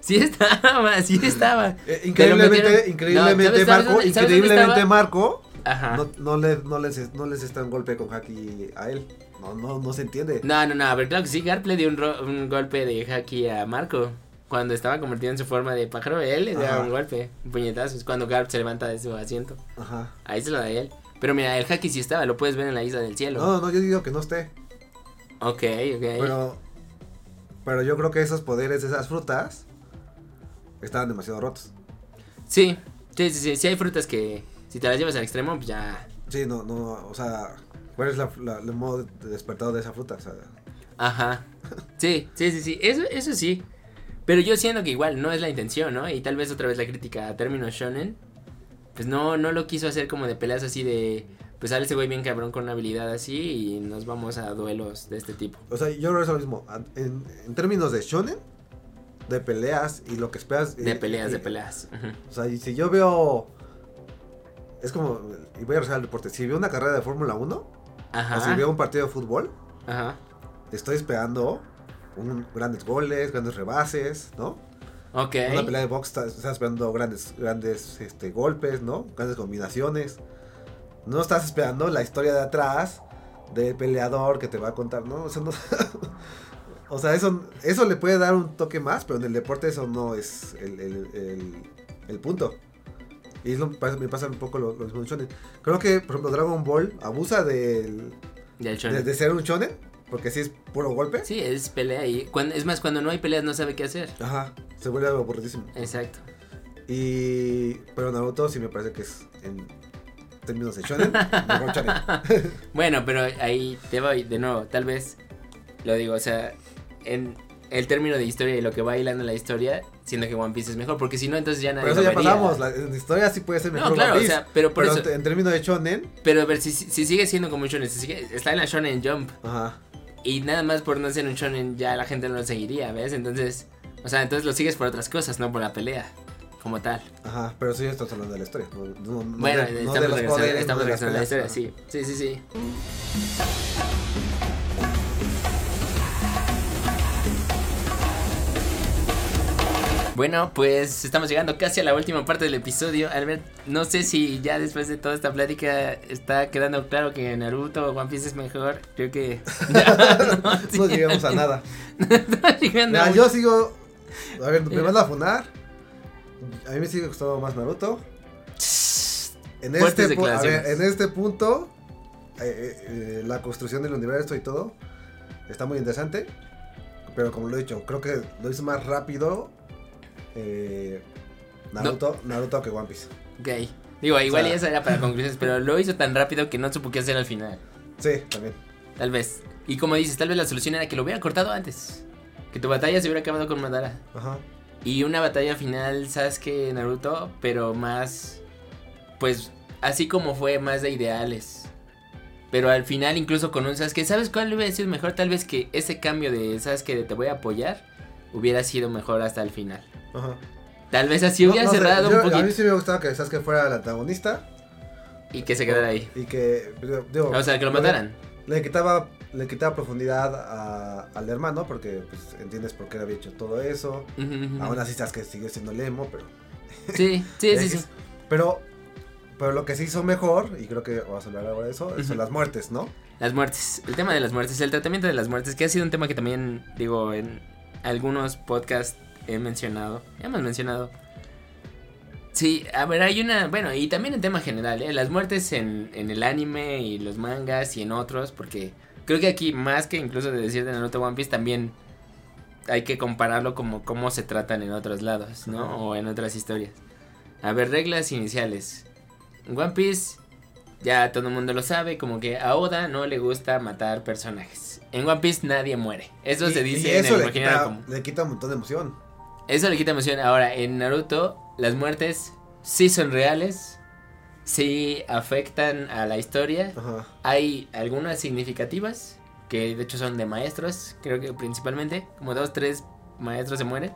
Sí estaba, sí estaba. Eh, increíblemente, increíblemente, No, ¿sabes- sabes Marco, sabes increíblemente, estaba? Marco, Ajá. no, no, le, no, les, no les está un golpe con haki a él. No, no, no se entiende. No, no, no, a ver, claro que sí, Garp le dio un, ro- un golpe de haki a Marco. cuando estaba convertido en su forma de pájaro, él le da un golpe, un puñetazo. Es cuando Garp se levanta de su asiento. Ajá. Ahí se lo da él. Pero mira, el Haki sí estaba, lo puedes ver en la isla del cielo. No, no, yo digo que no esté. Ok, ok. Pero, pero yo creo que esos poderes de esas frutas estaban demasiado rotos. Sí, sí, sí, sí, sí hay frutas que si te las llevas al extremo, pues ya... Sí, no, no, o sea, ¿cuál es la, la- el modo de despertado de esa fruta? O sea, Ajá. Sí, sí, sí, sí, eso, eso sí. Pero yo siento que igual no es la intención, ¿no? Y tal vez otra vez la crítica a términos shonen, pues no, no lo quiso hacer como de peleas así de... Pues sale ese güey bien cabrón con una habilidad así y nos vamos a duelos de este tipo. o sea, yo creo que es lo mismo. En, en términos de shonen, de peleas y lo que esperas. De y- peleas, de peleas. Ujú. O sea, y si yo veo. Es como. Y voy a regresar al deporte. Si veo una carrera de Fórmula 1, o si veo un partido de fútbol, Ajá. estoy esperando un- grandes goles, grandes rebases, ¿no? Ok. Una pelea de box, estás, estás esperando grandes, grandes este, golpes, ¿no? Grandes combinaciones. No estás esperando la historia de atrás del peleador que te va a contar, ¿no? O sea, no- (laughs) o sea, eso, eso le puede dar un toque más, pero en el deporte eso no es el, el- el- el punto. Y es lo, me pasa- me pasa un poco lo, lo mismo en Shonen. Creo que, por ejemplo, Dragon Ball abusa del, Del de, ser un shonen, porque sí es puro golpe. Sí, es pelea y... Cuando, es más, cuando no hay peleas no sabe qué hacer. Ajá, se vuelve algo aburridísimo. Exacto. Y. Pero Naruto sí me parece que es en términos de shonen, mejor shonen. (laughs) Bueno, pero ahí te voy de nuevo, tal vez lo digo, o sea, en el término de historia y lo que va hilando la historia, siendo que One Piece es mejor, porque si no, entonces ya nadie Pero eso lo ya vería. pasamos. La, historia sí puede ser mejor No, claro, One o Piece, sea, pero por pero eso, en, términos de shonen. pero a ver, si, si si sigue siendo como un shonen, si sigue, está en la shonen Jump, Ajá. y nada más por no ser un shonen ya la gente no lo seguiría, ¿ves? Entonces, o sea, entonces lo sigues por otras cosas, no por la pelea, como tal. Ajá. Pero sí estás hablando de la historia. No, no- no Bueno, de- estamos de regresando, poderes, estamos de regresando a la historia, sí, sí, sí, sí. Bueno, pues estamos llegando casi a la última parte del episodio. Albert, no sé si ya después de toda esta plática está quedando claro que Naruto o One Piece es mejor. Creo que (laughs) ya no, sí, (laughs) No llegamos a nada. (laughs) no. Mira, yo sigo. A ver, me van a funar. A mí me sigue gustando más Naruto. En Fuertes este, a ver, en este punto, eh, eh, eh, la construcción del universo y todo está muy interesante. Pero como lo he dicho, creo que lo hizo más rápido eh, Naruto, Naruto que One Piece. Ok. Digo, igual O sea- y eso era para (laughs) conclusiones, pero lo hizo tan rápido que no supo qué hacer al final. Sí, también. Tal vez. Y como dices, tal vez la solución era que lo hubiera cortado antes. Que tu batalla se hubiera acabado con Madara. Ajá. Y una batalla final, Sasuke Naruto, pero más. Pues así como fue, más de ideales. Pero al final, incluso con un Sasuke, ¿sabes cuál hubiera sido mejor? Tal vez que ese cambio de Sasuke de te voy a apoyar hubiera sido mejor hasta el final. Ajá. Tal vez así hubiera no cerrado yo- un poquito A mí sí me gustaba que Sasuke fuera el antagonista. y que se quedara ahí. Y que. digo, O sea, que lo mataran. Le quitaba, le quitaba profundidad a- al hermano porque pues, entiendes por qué había hecho todo eso. Aún así sabes que sigue siendo Lemo, pero... Sí, sí, (laughs) sí, sí. Pero, pero lo que se hizo mejor, y creo que vamos a hablar ahora de eso, Ujú. son las muertes, ¿no? Las muertes, el tema de las muertes, el tratamiento de las muertes, que ha sido un tema que también, digo, en algunos podcasts he mencionado, hemos mencionado. Sí, a ver, hay una, bueno, y también en tema general, ¿eh? las muertes en, en el anime y los mangas y en otros, porque creo que aquí más que incluso de decir de Naruto One Piece, también hay que compararlo como cómo se tratan en otros lados, ¿no? O en otras historias. A ver, reglas iniciales. One Piece, ya todo el mundo lo sabe, como que a Oda no le gusta matar personajes. En One Piece nadie muere. Eso Y- se y dice en el le quita, le quita un montón de emoción. Eso le quita emoción. Ahora, en Naruto, las muertes sí son reales. Sí afectan a la historia. Ajá. Hay algunas significativas. Que de hecho son de maestros. Creo que principalmente. Como dos, tres maestros se mueren.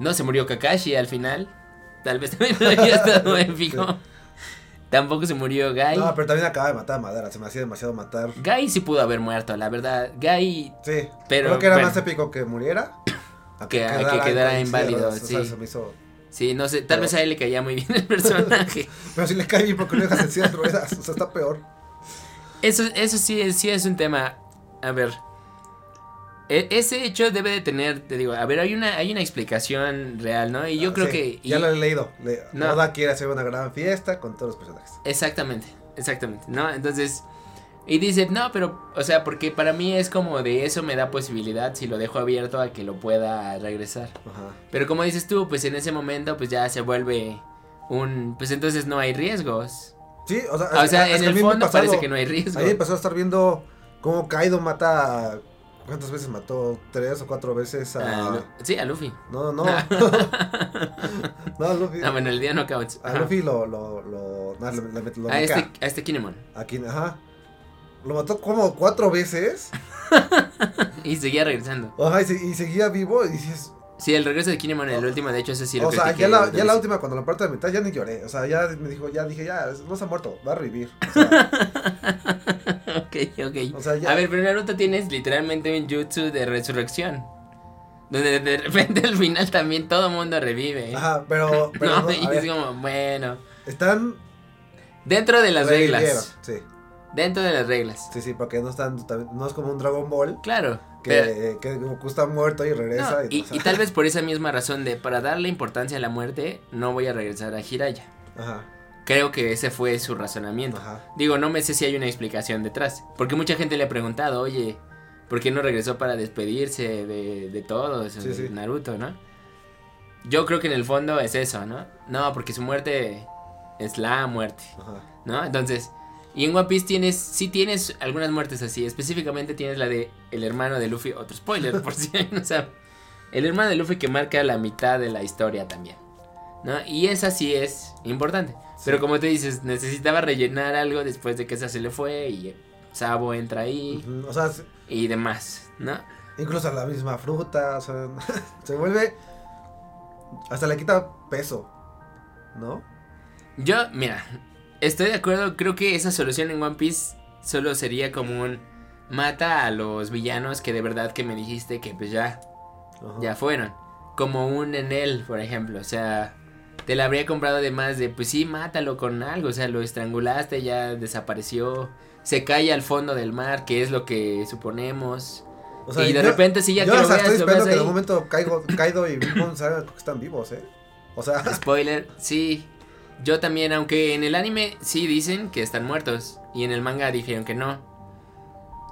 No se murió Kakashi al final. Tal vez (laughs) también (laughs) estado épico. Tampoco se murió Gai. No, pero también acaba de matar a Madara, se me hacía demasiado matar. Gai sí pudo haber muerto, la verdad. Gai Sí, Pero, creo que era bueno. más épico que muriera. Que- quedara inválido. O sea, sí. se me hizo... Sí, no sé, tal Pero- vez a él le caía muy bien el personaje. (laughs) Pero si le cae bien porque lo dejas en silla de ruedas, o sea, está peor. Eso, eso sí, sí es un tema. A ver. E- ese hecho debe de tener, te digo, a ver, hay una, hay una explicación real, ¿no? Y yo Ah, creo sí, que... Ya lo he leído. Le, No. Oda quiere hacer una gran fiesta con todos los personajes. Exactamente, exactamente, ¿no? Entonces, y dice, no, pero, o sea, porque para mí es como de eso me da posibilidad si lo dejo abierto a que lo pueda regresar. Ajá. Pero como dices tú, pues en ese momento, pues ya se vuelve un, pues entonces no hay riesgos. Sí, o sea, O sea, en a el fondo pasado- parece que no hay riesgo. Ahí empezó a estar viendo cómo Kaido mata. ¿Cuántas veces mató? ¿Tres o cuatro veces A a.? Lu- sí, a Luffy. No, no. no, (laughs) a Luffy. Ah, bueno, el día no. A. Luffy lo. lo, lo, no, le- le- lo A este, a este Kinemon. Aquí, ajá. Lo mató como cuatro veces. (laughs) Y seguía regresando. Ajá, y, se- y seguía vivo. Y dices. Sí, el regreso de Kinemon, el último, de hecho, ese sí lo o sea, ya la, ya la última, cuando la parte de mitad, ya ni lloré. O sea, ya me dijo, ya dije, ya, no se ha muerto, va a revivir. O sea, (laughs) ok, ok. o sea, ya. A ver, pero Naruto tienes literalmente un jutsu de resurrección. Donde de repente al final también todo mundo revive. Ajá, pero. (laughs) pero no, no, y ver, es como, bueno. están. Dentro de las revivieron, reglas. Sí, Dentro de las reglas. sí, sí, porque no están. No es como un Dragon Ball. Claro. pero- Que, que Goku está muerto y regresa. no, y, y, y tal (laughs) vez por esa misma razón de para darle importancia a la muerte, no voy a regresar a Hiraya. Ajá, Creo que ese fue su razonamiento. ajá. Digo, no me sé si hay una explicación detrás. Porque mucha gente le ha preguntado, oye, ¿por qué no regresó para despedirse de, de todos? Sí, de sí. Naruto, ¿no? Yo creo que en el fondo es eso, ¿no? No, porque su muerte es la muerte, Ajá. ¿no? Entonces, y en One Piece tienes, sí tienes algunas muertes así. Específicamente tienes la de el hermano de Luffy, otro spoiler, por si alguien no sabe. El hermano de Luffy que marca la mitad de la historia también, ¿no? Y esa sí es importante. Pero como te dices, necesitaba rellenar algo después de que esa se le fue y Sabo entra ahí O sea, se- y demás, ¿no? incluso la misma fruta, o sea, (laughs) se vuelve. Hasta le quita peso, ¿no? Yo, mira, estoy de acuerdo, creo que esa solución en One Piece solo sería como un mata a los villanos que de verdad que me dijiste que pues ya, Ajá. ya fueron. Como un Enel, por ejemplo, o sea, te la habría comprado además de, pues sí, mátalo con algo, o sea, lo estrangulaste, ya desapareció, se cae al fondo del mar, que es lo que suponemos. O sea, y de yo- repente sí, ya yo que lo hasta veas, estoy lo esperando veas que en un momento Kaido, Kaido y Big Mom que están vivos, ¿eh? O sea, (laughs) Spoiler, sí. Yo también, aunque en el anime sí dicen que están muertos. Y en el manga dijeron que no.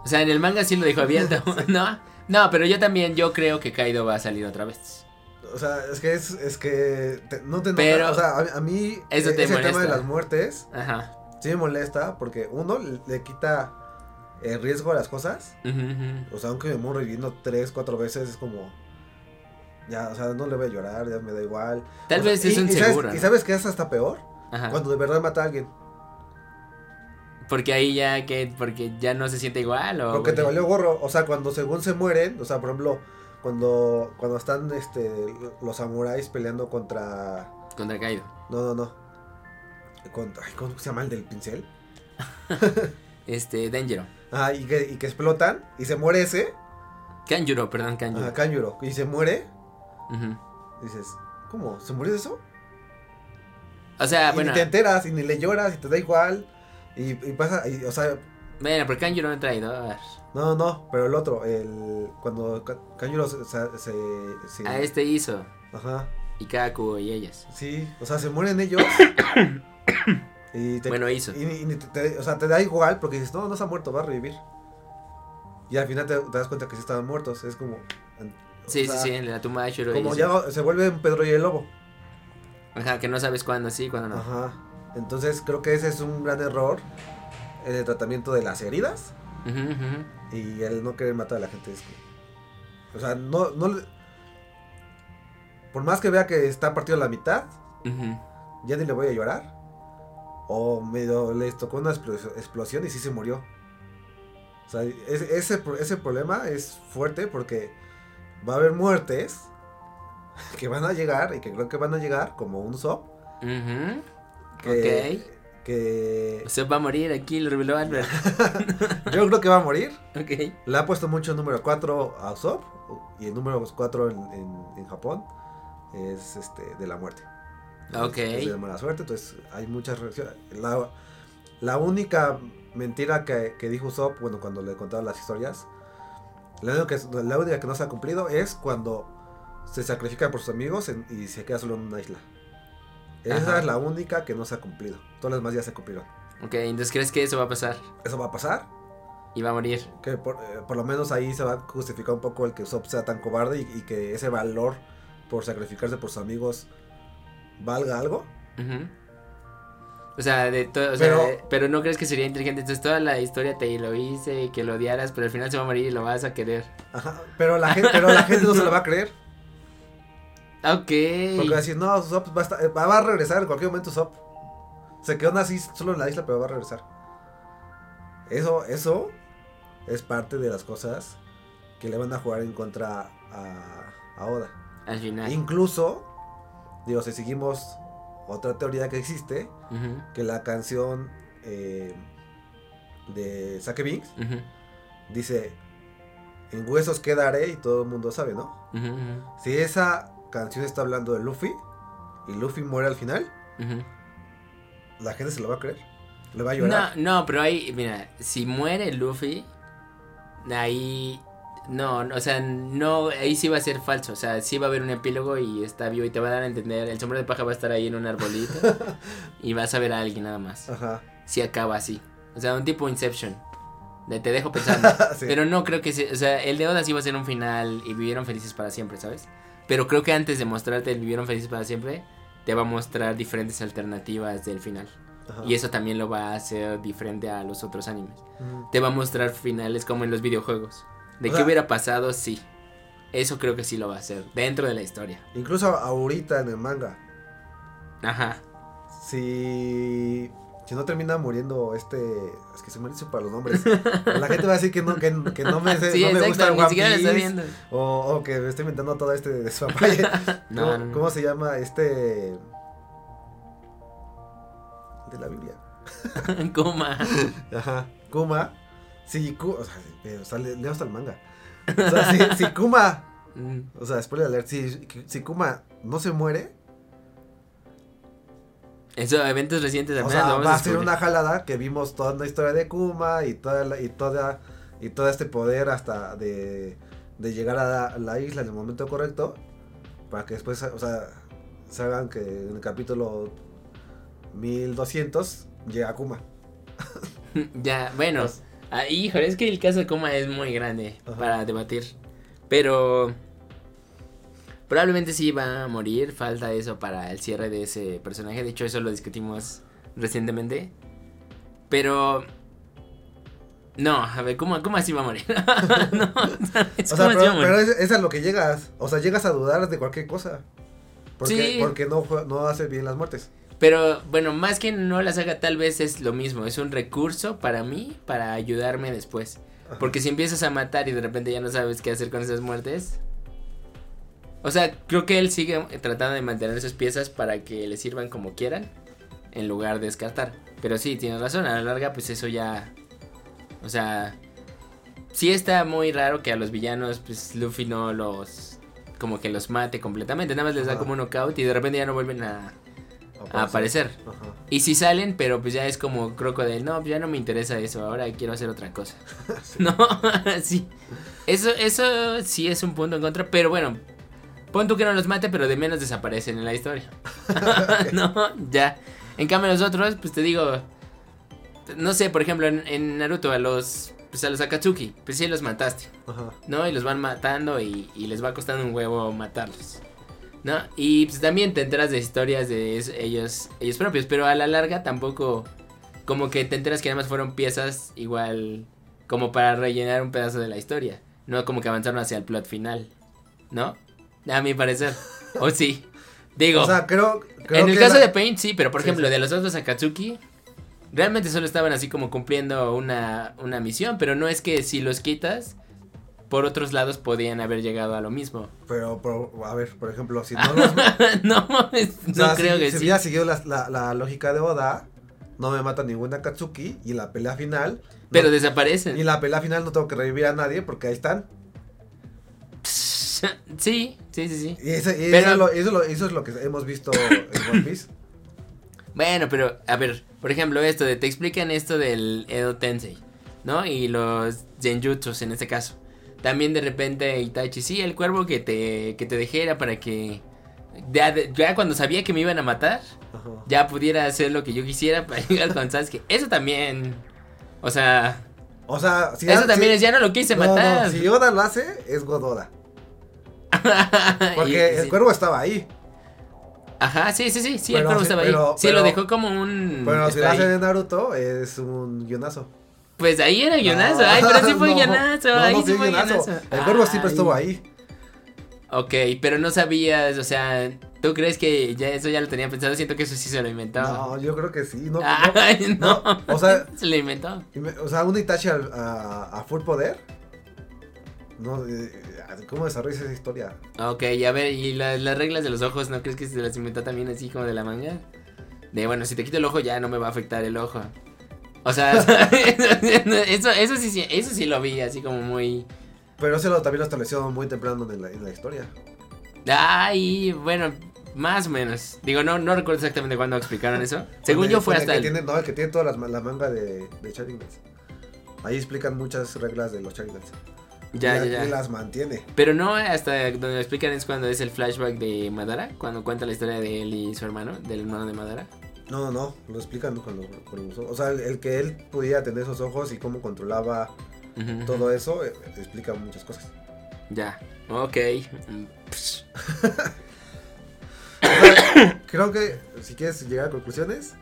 O sea, en el manga sí lo dejó abierto, (laughs) ¿no? No, pero yo también, yo creo que Kaido va a salir otra vez. o sea, es que es, es que te- no te Pero- o sea, a, a mí Eso eh, te ese tema de molesta. las muertes Ajá. sí me molesta porque uno le, le quita el riesgo a las cosas. O sea, aunque me muero reviviendo tres, cuatro veces, es como. Ya, o sea, no le voy a llorar, ya me da igual. Tal O sea, vez y- es un y sabes- ¿no? sabes que es hasta peor Ajá. cuando de verdad mata a alguien. Porque ahí ya que porque ya no se siente igual o Porque te valió gorro. O sea, cuando según se mueren, o sea, por ejemplo, cuando, cuando están este, los samuráis peleando contra. contra Kaido. No, no, no. Contra, ay, ¿Cómo se llama el del pincel? (laughs) Este, Denjiro. Ah, y que, y que explotan y se muere ese. Kanjuro, perdón, Kanjuro. Ajá, Kanjuro. Y se muere. Dices, ¿cómo? ¿Se murió de eso? O sea, y bueno, ni te enteras y ni le lloras y te da igual. Y, y pasa, y, o sea, bueno, pero Kanjuro no traidor. no, no, pero el otro, el cuando Ka- Kanjuro se, se, se- se- A este hizo. ajá, Y Kaku y ellas. sí, o sea, se mueren ellos. (coughs) y te, Bueno, hizo. y, y ni te, te- o sea, te da igual porque dices, no, no se ha muerto, va a revivir. Y al final te, te das cuenta que sí estaban muertos, es como... o Sí, sea, sí, sí, en la tumba de Shuro. Como ya se vuelve un Pedro y el Lobo. Ajá, que no sabes cuándo sí, cuándo no. Ajá. Entonces creo que ese es un gran error en el tratamiento de las heridas. Ujú. Y el no querer matar a la gente es como- O sea, no, no Por más que vea que está partido a la mitad, ya ni le voy a llorar. O medio le tocó una explos- explosión y sí se murió. O sea, es- ese, ese problema es fuerte porque va a haber muertes (laughs) que van a llegar y que creo que van a llegar como un SOP. Ujú. Que, que Se va a morir aquí, lo reveló Albert. (laughs) yo creo que va a morir. ok. Le ha puesto mucho el número 4 a Usopp y el número 4 en, en- en Japón es este de la muerte. Ok. Es de mala suerte, entonces hay muchas reacciones. La, la única mentira que, que dijo Usopp, bueno, cuando le contaba las historias, La única, que, la única que no se ha cumplido es cuando se sacrifica por sus amigos en- y se queda solo en una isla. Esa Ajá. es la única que no se ha cumplido. Todas las demás ya se cumplieron. Ok, entonces crees que eso va a pasar Eso va a pasar. y va a morir. Que por, eh, por lo menos ahí se va a justificar un poco el que Usopp sea tan cobarde y, y que ese valor por sacrificarse por sus amigos valga algo. Ujú. O sea, de todo, o Pero- pero no crees que sería inteligente. Entonces toda la historia te lo hice y que lo odiaras, pero al final se va a morir y lo vas a querer. Ajá, pero la gente, pero la gente no se lo va a creer. (laughs) Ok. Porque va a decir, no, Usopp va a, estar- va a regresar en cualquier momento Usopp. Se quedó así solo en la isla, pero va a regresar. Eso, eso es parte de las cosas que le van a jugar en contra a, a Oda. Al final. Incluso, digo, si seguimos otra teoría que existe, que la canción eh, de Sake Binks dice, en huesos quedaré y todo el mundo sabe, ¿no? Si esa canción está hablando de Luffy y Luffy muere al final, la gente se lo va a creer. Le va a llorar. No, no, pero ahí, mira, si muere Luffy, ahí, no, no, o sea, no, ahí sí va a ser falso, o sea, sí va a haber un epílogo y está vivo y te va a dar a entender, el sombrero de paja va a estar ahí en un arbolito (laughs) y vas a ver a alguien nada más, Ajá. si acaba así, o sea, un tipo Inception, de te dejo pensando, (laughs) Sí. pero no creo que, se, o sea, el de Oda sí va a ser un final y vivieron felices para siempre, ¿sabes? Pero creo que antes de mostrarte el vivieron felices para siempre, te va a mostrar diferentes alternativas del final. Ajá. Y eso también lo va a hacer diferente a los otros animes. Te va a mostrar finales como en los videojuegos. De O qué sea- hubiera pasado, sí. Eso creo que sí lo va a hacer. Dentro de la historia. Incluso ahorita en el manga, Ajá. si, si no termina muriendo este... Es que se me dice para los nombres. (laughs) La gente va a decir que no, que, que no me, Sí, no me gusta One Piece. O, o que me estoy inventando todo este de su. (laughs) (laughs) No, ¿Cómo, no. cómo se llama este... De la Biblia. Kuma. Ajá. Kuma. Si Kuma. O sea, pero, o sea, le- leo hasta el manga. O sea, si, si Kuma. (laughs) O sea, spoiler alert. Si, si Kuma no se muere. Eso, eventos recientes O apenas sea, vamos va a ser una jalada que vimos toda una historia de Kuma y toda la- y toda y todo este poder hasta de, de llegar a la, la isla en el momento correcto para que después, o sea, se hagan que en el capítulo 1200 llega Kuma. (laughs) ya, bueno. Pues- ah, híjole, es que el caso de Kuma es muy grande Ajá. para debatir. Pero. Probablemente sí va a morir. Falta eso para el cierre de ese personaje. De hecho, eso lo discutimos recientemente. Pero. No, a ver, ¿cómo, cómo así va a morir? (laughs) no, (laughs) ¿sabes? O sea, ¿Cómo así pero, es, es a lo que llegas. O sea, llegas a dudar de cualquier cosa. Porque, Sí. porque no, no hace bien las muertes. Pero bueno, más que no las haga, tal vez es lo mismo. Es un recurso para mí para ayudarme después. Porque si empiezas a matar y de repente ya no sabes qué hacer con esas muertes. O sea, creo que él sigue tratando de mantener sus piezas para que le sirvan como quieran. En lugar de descartar. Pero sí, tienes razón. A la larga, pues eso ya. O sea. Sí está muy raro que a los villanos, pues Luffy no los. Como que los mate completamente. Nada más les da como un knockout y de repente ya no vuelven a, a aparecer. Ajá. Y si salen, pero pues ya es como crocodile. No, pues ya no me interesa eso. Ahora quiero hacer otra cosa. (laughs) (laughs) No, (laughs) sí. Eso, eso sí es un punto en contra. Pero bueno, pon tú que no los mate, pero de menos desaparecen en la historia. no, ya. En cambio, los otros, pues te digo. No sé, por ejemplo, en, en Naruto, a los. Pues a los Akatsuki, pues sí los mataste. Ajá. ¿no? Y los van matando y, y les va costando un huevo matarlos. ¿No? Y pues también te enteras de historias de ellos, ellos propios, pero a la larga tampoco como que te enteras que además fueron piezas igual como para rellenar un pedazo de la historia, no como que avanzaron hacia el plot final, ¿no? A mi parecer. o sí. Digo, O sea, creo, creo en el que caso la- de Paint sí, pero por Sí, ejemplo sí. de los otros Akatsuki realmente solo estaban así como cumpliendo una, una misión, pero no es que si los quitas por otros lados podían haber llegado a lo mismo. Pero, pero, a ver, por ejemplo, si no (laughs) los... no, o no creo si, que si sí. hubiera seguido la, la, la lógica de Oda, no me mata ninguna Katsuki y en la pelea final... no- Pero desaparecen. y en la pelea final no tengo que revivir a nadie porque ahí están. (laughs) Sí, sí, sí, sí. Y, Pero- eso, es lo, eso, es lo, eso es lo que hemos visto en One Piece. (laughs) Bueno, pero a ver, por ejemplo, esto de te explican esto del Edo Tensei, ¿no? Y los Genjutsus en este caso. También de repente Itachi, sí, el cuervo que te, que te dejé era para que ya, cuando sabía que me iban a matar, Ajá. ya pudiera hacer lo que yo quisiera para (laughs) llegar con Sasuke. Eso también, o sea, O sea, si eso también es, ya no lo quise no, no, matar. si Oda lo hace, es Gododa. (laughs) Y- Porque sí. el cuervo estaba ahí. Ajá, sí, sí, sí, sí, el cuervo sí, estaba pero- ahí. Sí, pero- lo dejó como un... Pero si lo hace de Naruto, es un guionazo. Pues ahí era guionazo, ay, pero sí fue no, guionazo, no, ahí no, sí fue guionazo. guionazo. El cuervo siempre estuvo ahí. Ok, pero no sabías, o sea, ¿tú crees que ya eso ya lo tenía pensado? Siento que eso sí se lo inventó. No, yo creo que sí. No, (laughs) Ay, no. no, o sea- (laughs) se lo inventó. O sea, un Itachi al- a, a full poder. No, eh, ¿Cómo desarrolla esa historia? Ok, y a ver, ¿y la- las reglas de los ojos no crees que se las inventó también así como de la manga? De bueno, si te quito el ojo ya no me va a afectar el ojo. O sea, (laughs) eso, eso sí, sí, eso sí lo vi así como muy. Pero eso lo- también lo estableció muy temprano en la, en la historia. Ay, bueno, más o menos. Digo, no, no recuerdo exactamente cuándo explicaron eso. (laughs) Según yo fue hasta el el. que tiene, No, el que tiene toda la, la manga de, de Sharingans. Ahí explican muchas reglas de los Sharingans. Ya, y, ya, ya. las mantiene. Pero no hasta donde lo explican es cuando es el flashback de Madara, cuando cuenta la historia de él y su hermano, del hermano de Madara. No, no, no, lo explican con los, con los ojos. O sea, el, que él podía tener esos ojos y cómo controlaba todo eso, eh, explica muchas cosas. Ya, ok. (coughs) Creo que si quieres llegar a conclusiones,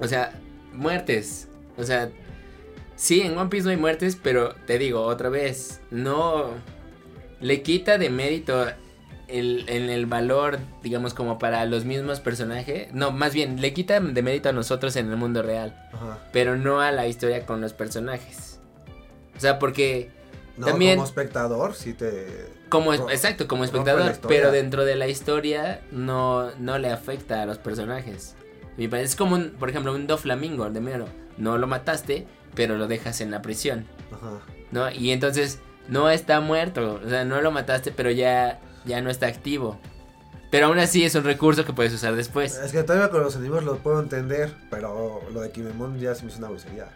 O sea, muertes. O sea, sí, en One Piece no hay muertes, pero te digo otra vez, no le quita de mérito el, en el valor, digamos, como para los mismos personajes. No, más bien, le quita de mérito a nosotros en el mundo real, ajá. pero no a la historia con los personajes. O sea, porque No, También- como espectador, sí te. como exacto, como espectador, pero dentro de la historia no, no le afecta a los personajes. Me parece es como, un, por ejemplo, un Doflamingo de Mero. No lo mataste, pero lo dejas en la prisión, Ajá. ¿no? Y entonces no está muerto, o sea, no lo mataste, pero ya, ya no está activo. Pero aún así es un recurso que puedes usar después. Es que todavía con los enemigos lo puedo entender, pero lo de Kimemon ya se me hizo una grosería.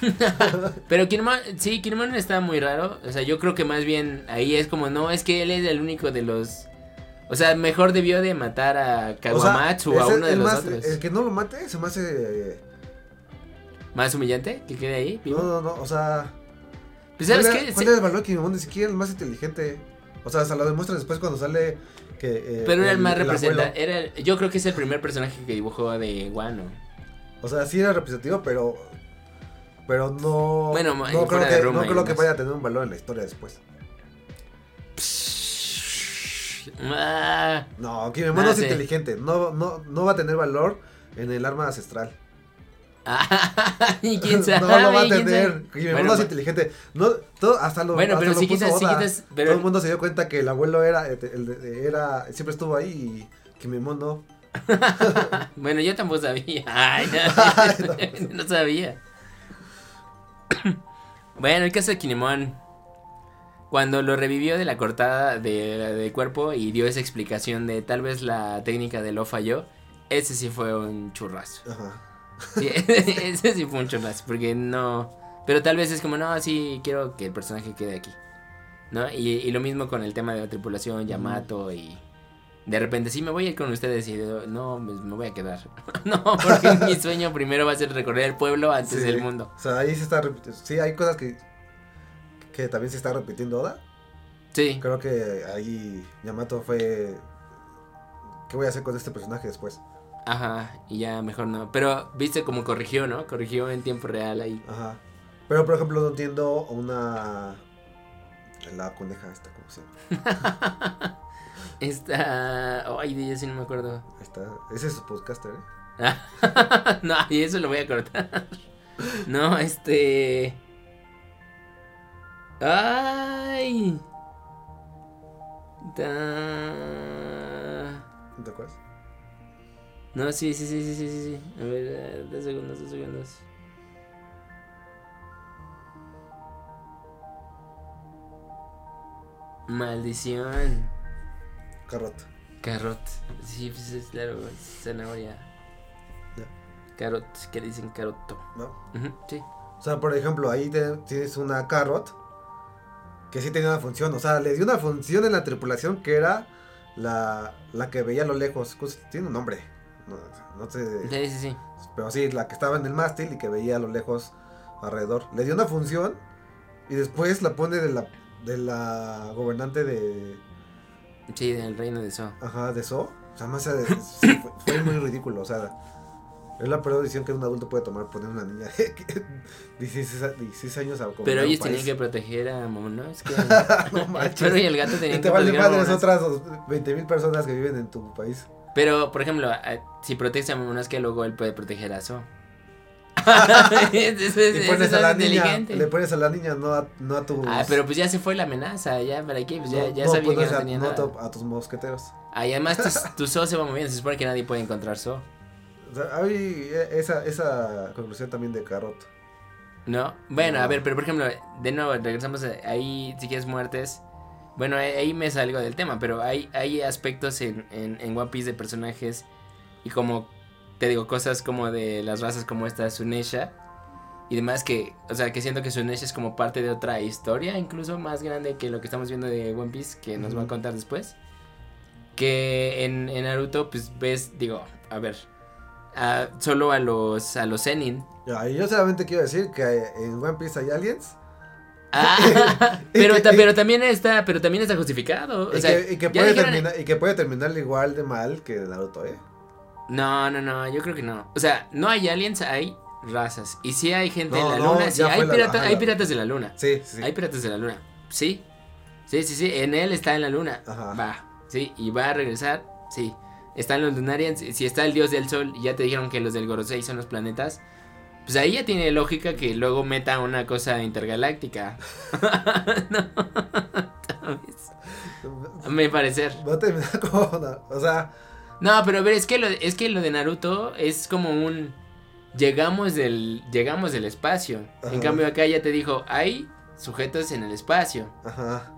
(laughs) Pero Kinemon, sí, Kinemon está muy raro. O sea, yo creo que más bien ahí es como, no, es que él es el único de los... O sea, mejor debió de matar a Kawamatsu o a uno de el los más- otros. El que no lo mate se me hace. eh, ¿Más humillante? ¿Que quede ahí? vivo? No, no, no, o sea. Pues, ¿sabes ¿cuál qué? ¿Cuál Sí, era el valor de Kimemon? Ni siquiera el más inteligente. O sea, se lo demuestran después cuando sale. Que, eh, pero era el más representante. Era, yo creo que es el primer personaje que dibujó de Wano. O sea, sí era representativo, pero. Pero no. Bueno, no creo, que, Roma no creo que vaya a tener un valor en la historia después. Ah, No, Kimemon Ah, no es inteligente. No, no, no va a tener valor en el arma ancestral. Y quién sabe. (laughs) no lo va a. Kimemon Bueno, no es inteligente. No, todo, hasta lo, Bueno, hasta pero lo si puso quitas, si Oda. quitas, Todo el mundo se dio cuenta que el abuelo era, eh, el era siempre estuvo ahí y Kimemon no. (laughs) Bueno, yo tampoco sabía. (laughs) Ay, no, no sabía. (clears throat) bueno, el caso de Kinemon. Cuando lo revivió de la cortada de, de cuerpo y dio esa explicación de tal vez la técnica de lo falló, ese sí fue un churrazo. Ajá. Sí, (laughs) ese sí fue un porque no... Pero tal vez es como, no, sí, quiero que el personaje quede aquí. ¿No? Y, y lo mismo con el tema de la tripulación, Yamato y... De repente, sí, me voy a ir con ustedes y no, pues, me voy a quedar. (laughs) no, porque (laughs) mi sueño primero va a ser recorrer el pueblo antes Sí. del mundo. O sea, ahí se está repitiendo. Sí, hay cosas que, que también se está repitiendo Oda. Sí, Creo que ahí Yamato fue. ¿Qué voy a hacer con este personaje después? Ajá, y ya mejor no. Pero, viste cómo corrigió, ¿no? Corrigió en tiempo real ahí. Ajá. Pero por ejemplo, no entiendo una. La coneja esta, ¿cómo se llama? (laughs) Esta... Ay, yo sí no me acuerdo. Está. Ese es su podcaster, ¿eh? (laughs) no, y eso lo voy a cortar. No, este. ¡Ay! Da-. No, sí, sí, sí, sí, sí, sí. A ver, eh, dos segundos, dos segundos. Maldición. Carrot. Carrot. Sí, pues es claro, es zanahoria. Ya. Carrot, que le dicen caroto. ¿No? Sí. O sea, por ejemplo, ahí te- tienes una carrot. Que sí tenía una función, o sea, le dio una función en la tripulación que era la, la que veía a lo lejos. Tiene un nombre. No, no sé. Sí, sí, sí. Pero sí, la que estaba en el mástil y que veía a lo lejos alrededor. Le dio una función y después la pone de la, de la gobernante de... Sí, del reino de So. Ajá, de So. O sea, más de, sí, fue, fue, muy ridículo. O sea, es la peor decisión que un adulto puede tomar poner una niña de 16, 16 años a Pero ellos tenían que proteger a ¿no? Es que (laughs) no el perro y el gato tenían te que vale proteger a madres otras 20 mil personas que viven en tu país. Pero, por ejemplo, si proteges a Momonosuke, luego él puede proteger a So. (laughs) (laughs) eso es, y pones es a la niña, le pones a la niña, no a, no a tus... Ah, pero pues ya se fue la amenaza, ya, ¿para qué? Pues ya, no- ya no sabía que no a, no tus mosqueteros. Ah, y además tu, (laughs) tu So se va moviendo, se supone que nadie puede encontrar So. O sea, hay esa, esa conclusión también de Carrot. ¿No? Bueno, a ver, pero por ejemplo, de nuevo, regresamos a- ahí, si quieres muertes. Bueno, ahí, me salgo del tema, pero hay, hay aspectos en, en, en One Piece de personajes y como, te digo, cosas como de las razas como esta Sunesha y demás que, o sea, que siento que Sunesha es como parte de otra historia, incluso más grande que lo que estamos viendo de One Piece, que nos va a contar después. Que en, en Naruto, pues ves, digo, a ver, a- solo a los, a los Zenin. Yo solamente quiero decir que en One Piece hay aliens. Ah, (laughs) (laughs) pero, que- ta- y- pero también está, pero también está justificado. O y, sea, que, y, que puede dijeron- terminar, y que puede terminar igual de mal que Naruto, ¿eh? No, no, no, yo creo que no. O sea, no hay aliens, hay razas. Y sí hay gente No, en la no, luna, sí, hay, la- pirata- ajá, hay piratas de la luna. Sí, sí. Hay piratas de la luna. Sí. Sí, sí, sí. En él está en la luna. Ajá. Va. Sí. Y va a regresar. Sí. Están los Lunarians. Si está el dios del sol, ya te dijeron que los del Gorosei son los planetas. Pues ahí ya tiene lógica que luego meta una cosa intergaláctica. (laughs) no. A mi parecer. Va a terminar (laughs) como una- O sea, No, pero a ver, es que lo, es que lo de Naruto es como un llegamos del llegamos del espacio. En cambio acá ya te dijo, hay sujetos en el espacio. ajá.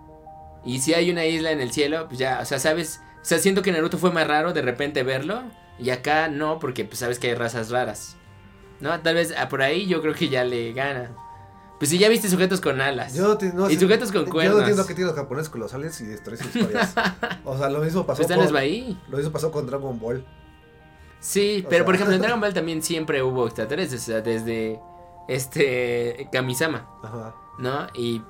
Y si hay una isla en el cielo, pues ya, o sea, sabes, o sea, siento que Naruto fue más raro de repente verlo y acá no, porque pues sabes que hay razas raras. No, tal vez ah, por ahí yo creo que ya le gana. Pues si ya viste sujetos con alas. Yo no Y sujetos con Yo cuernos. no entiendo qué tienen los japoneses con los aliens y destruir sus historias. (laughs) o sea, lo mismo pasó Pues con, ahí. lo mismo pasó con Dragon Ball. Sí, O pero sea- por ejemplo en (laughs) Dragon Ball también siempre hubo extraterrestres, o sea, desde este Kamisama, Ajá. ¿no? Y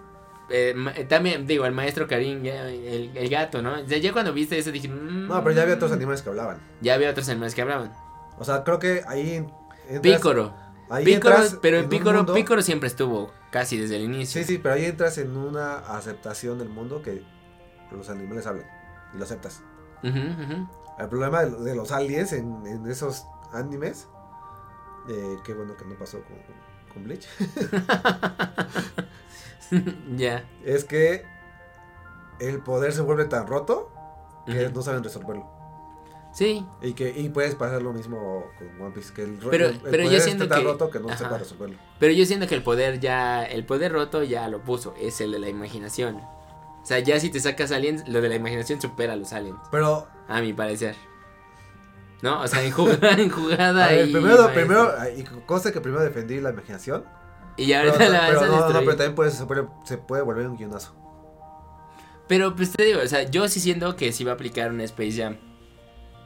eh, eh, también, digo, el maestro Karin, ya, el, el gato, ¿no? Sea, ya cuando viste eso dije... mm, No, pero ya había otros animales que hablaban. Ya había otros animales que hablaban. O sea, creo que ahí entras- Pícoro. ahí Pícoro, entras pero en Pícoro, mundo- Pícoro siempre estuvo casi desde el inicio. Sí, sí, pero ahí entras en una aceptación del mundo que los animales hablan y lo aceptas. El problema de, de los aliens en, en esos animes, eh, qué bueno que no pasó con, con Bleach, (laughs) ya. es que el poder se vuelve tan roto que no saben resolverlo. Sí, Y que y puedes pasar lo mismo con One Piece, que el, ro- Pero- el- el pero yo siento tan que- roto que no Ajá. sepa resolverlo. pero yo siento que el poder ya, el poder roto ya lo puso, es el de la imaginación. O sea, ya si te sacas aliens, lo de la imaginación supera a los aliens. Pero, A mi parecer. ¿No? O sea, en jugada, (laughs) en jugada a ver, y. primero, primero, y consta que primero defendí la imaginación. Y Pero, ahorita la pero vas a no, no, pero también puede, se, puede, se puede volver un guionazo. Pero pues te digo, o sea, yo sí siento que sí va a aplicar una Space Jam.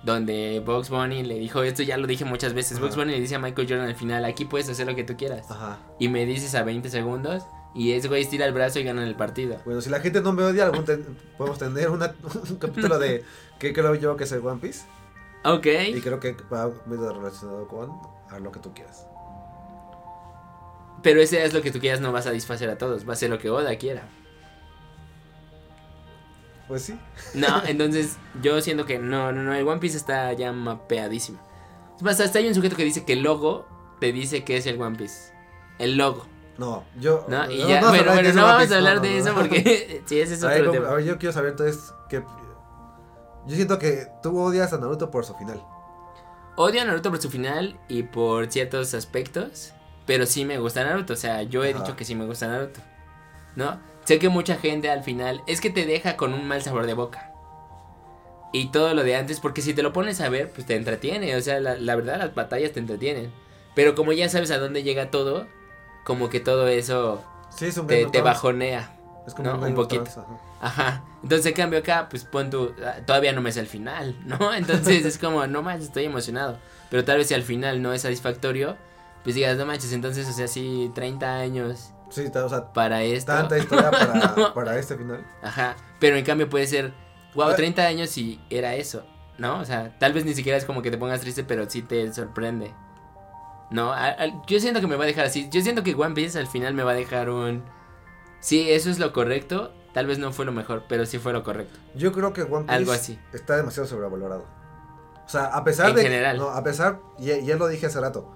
Donde Bugs Bunny le dijo, esto ya lo dije muchas veces, Ajá. Bugs Bunny le dice a Michael Jordan al final, aquí puedes hacer lo que tú quieras. Ajá. Y me dices a 20 segundos y ese güey estira el brazo y gana el partido. Bueno, si la gente no me odia, algún ten- podemos tener una- un capítulo de (laughs) que creo yo que es el One Piece. Ok. Y creo que va medio relacionado con a lo que tú quieras. Pero ese es lo que tú quieras, no va a satisfacer a todos, va a ser lo que Oda quiera. Pues sí. No, (laughs) entonces yo siento que no, no, no, el One Piece está ya mapeadísimo. Es más, hasta hay un sujeto que dice que el logo te dice que es el One Piece. El logo, No, yo. ¿no? Y ya, no bueno, bueno, no vamos a hablar de eso porque (laughs) (laughs) sí, ese es A ver, otro ¿cómo- tema. a ver, yo quiero saber entonces que. Yo siento que tú odias a Naruto por su final. Odio a Naruto por su final y por ciertos aspectos, pero sí me gusta Naruto, o sea, yo he Ajá. dicho que sí me gusta Naruto, ¿no? Sé que mucha gente al final es que te deja con un mal sabor de boca. Y todo lo de antes, porque si te lo pones a ver, pues te entretiene, o sea, la, la verdad las batallas te entretienen. Pero como ya sabes a dónde llega todo, como que todo eso Sí, es un te, bajonea. Es como ¿no? un, Un poquito. Ajá. Ajá. Entonces, en cambio acá, pues pon tu. ah, Todavía no me sé el final, (laughs) ¿no? Entonces es como, no manches, estoy emocionado. Pero tal vez si al final no es satisfactorio, pues digas, no manches, entonces, o sea, sí, 30 años Sí, o sea, para esto. tanta historia para, No. (laughs) para este final. Ajá. Pero en cambio puede ser, wow, Ah. 30 años y era eso, ¿no? O sea, tal vez ni siquiera es como que te pongas triste, pero sí te sorprende. No, A- a- yo siento que me va a dejar así. Yo siento que One Piece al final me va a dejar un. Sí, eso es lo correcto. Tal vez no fue lo mejor, pero sí fue lo correcto. Yo creo que One Piece Algo así. está demasiado sobrevalorado. O sea, a pesar En de. general. No, a pesar. Ya, ya lo dije hace rato.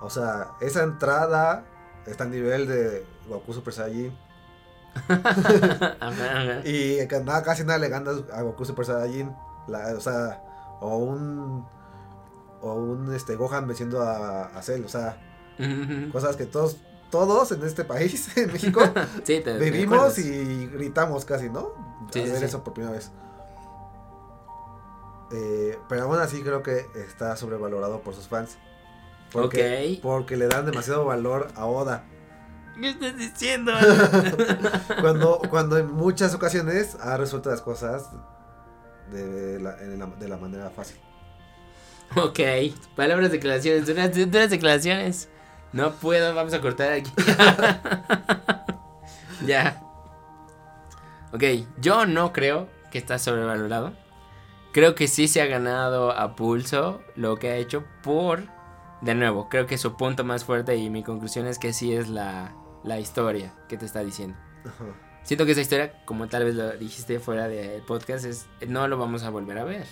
O sea, esa entrada está a nivel de Goku Super Saiyajin. (laughs) Y nada, casi nada le gana a Goku Super Saiyajin. La- o sea, o un. O un este, Gohan venciendo a, a Cell. O sea, cosas que todos. Todos en este país, (laughs) en México, (laughs) Sí, te, te vivimos y gritamos casi, ¿no? Sí, a ver sí. eso por primera vez. Eh, pero aún así creo que está sobrevalorado por sus fans. Porque, Ok. porque le dan demasiado valor a Oda. ¿Qué estás diciendo? (laughs) Cuando, cuando en muchas ocasiones ha resuelto las cosas de la- de la manera fácil. ok. Palabras, declaraciones. Duras, duras declaraciones. No puedo, vamos a cortar aquí. (laughs) ya. Ok, yo no creo que está sobrevalorado. Creo que sí se ha ganado a pulso lo que ha hecho por... De nuevo, creo que su punto más fuerte y mi conclusión es que sí es la, la historia que te está diciendo. Ajá. Siento que esa historia, como tal vez lo dijiste fuera del podcast, es no lo vamos a volver a ver.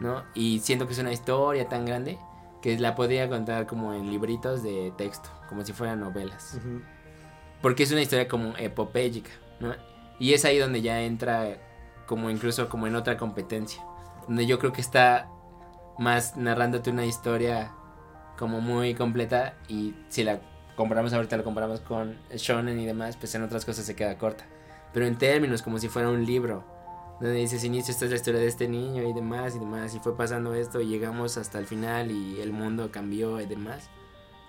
¿No? Y siento que es una historia tan grande que la podría contar como en libritos de texto, como si fueran novelas. Porque es una historia como epopélica, ¿no? Y es ahí donde ya entra como incluso como en otra competencia. Donde yo creo que está más narrándote una historia como muy completa y si la comparamos ahorita, la comparamos con Shonen y demás, pues en otras cosas se queda corta. Pero en términos como si fuera un libro, donde dices, inicio, esta es la historia de este niño y demás y demás, y fue pasando esto y llegamos hasta el final y el mundo cambió y demás.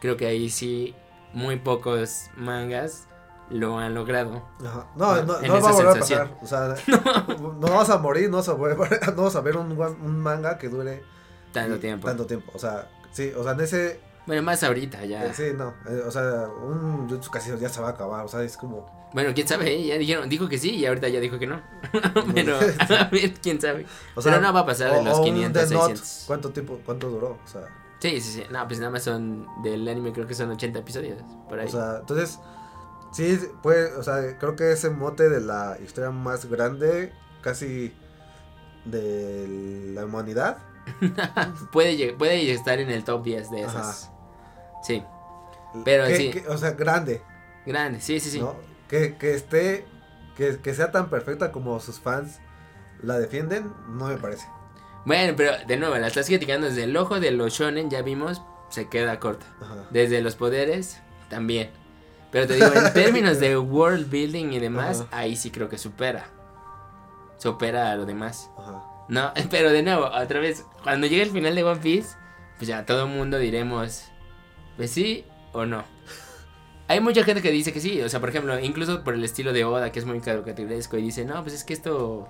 Creo que ahí sí, muy pocos mangas lo han logrado. Ajá. No, No, no, no va a volver sensación. a pasar. O sea, (laughs) no vas a morir, no vas a, volver- no vas a ver un, un manga que dure Tanto tiempo. Tanto tiempo. O sea, sí, o sea, en ese. Bueno, más ahorita ya. eh, sí, no. eh, o sea, un Jutsu casi ya se va a acabar. O sea, es como. Bueno, quién sabe, ya dijeron, dijo que sí y ahorita ya dijo que no. (laughs) (laughs) Pero, (laughs) a ver, quién sabe. O sea, Pero no va a pasar de los o un 500, Death Note, 600. ¿Cuánto tiempo, cuánto duró? O sea, Sí, sí, sí. No, pues nada más son del anime, creo que son 80 episodios. Por ahí. o sea, entonces. Sí, pues, o sea, creo que ese mote de la historia más grande, casi de la humanidad. (laughs) puede, puede estar en el top 10 de Ajá. esas. Sí, Pero sí. o sea, grande, grande, sí, sí, sí. ¿no? Que, que esté, que, que sea tan perfecta como sus fans la defienden, no me parece. Bueno, pero de nuevo, la estás criticando desde el ojo de los shonen, ya vimos, se queda corta. Ajá. Desde los poderes, también. Pero te digo, en (laughs) términos de world building y demás, Ajá. ahí sí creo que supera. Supera a lo demás. Ajá. No, (laughs) pero de nuevo, otra vez, cuando llegue el final de One Piece, pues ya todo el mundo diremos, pues sí o no. Hay mucha gente que dice que sí, o sea, por ejemplo, incluso por el estilo de Oda, que es muy caricaturesco, y dice, no, pues es que esto,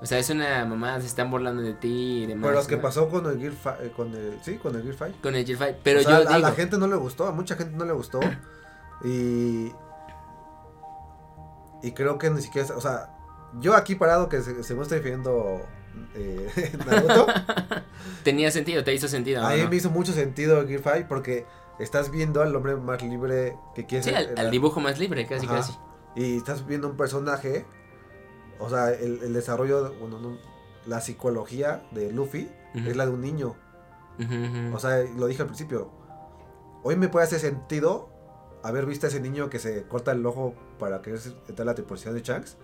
o sea, es una mamá, se están burlando de ti y demás. Pero lo que ¿no? pasó con el Gear Fi- eh, con el, sí, con el Gear Fight. Con el G5, pero O sea, yo a digo, la gente no le gustó, a mucha gente no le gustó. (clears throat) y. Y creo que ni siquiera. O sea, yo aquí parado que se, se me está defendiendo eh, (laughs) Naruto. (laughs) tenía sentido, te hizo sentido. a mí ¿no? me hizo mucho sentido Gear Fight porque estás viendo al hombre más libre que quiere Sí, al, dibujo más libre, casi, Ajá. casi. Y estás viendo un personaje. O sea, el, el desarrollo, bueno, no, la psicología de Luffy es la de un niño. O sea, lo dije al principio. Hoy me puede hacer sentido haber visto a ese niño que se corta el ojo para querer entrar a la tripulación de Shanks.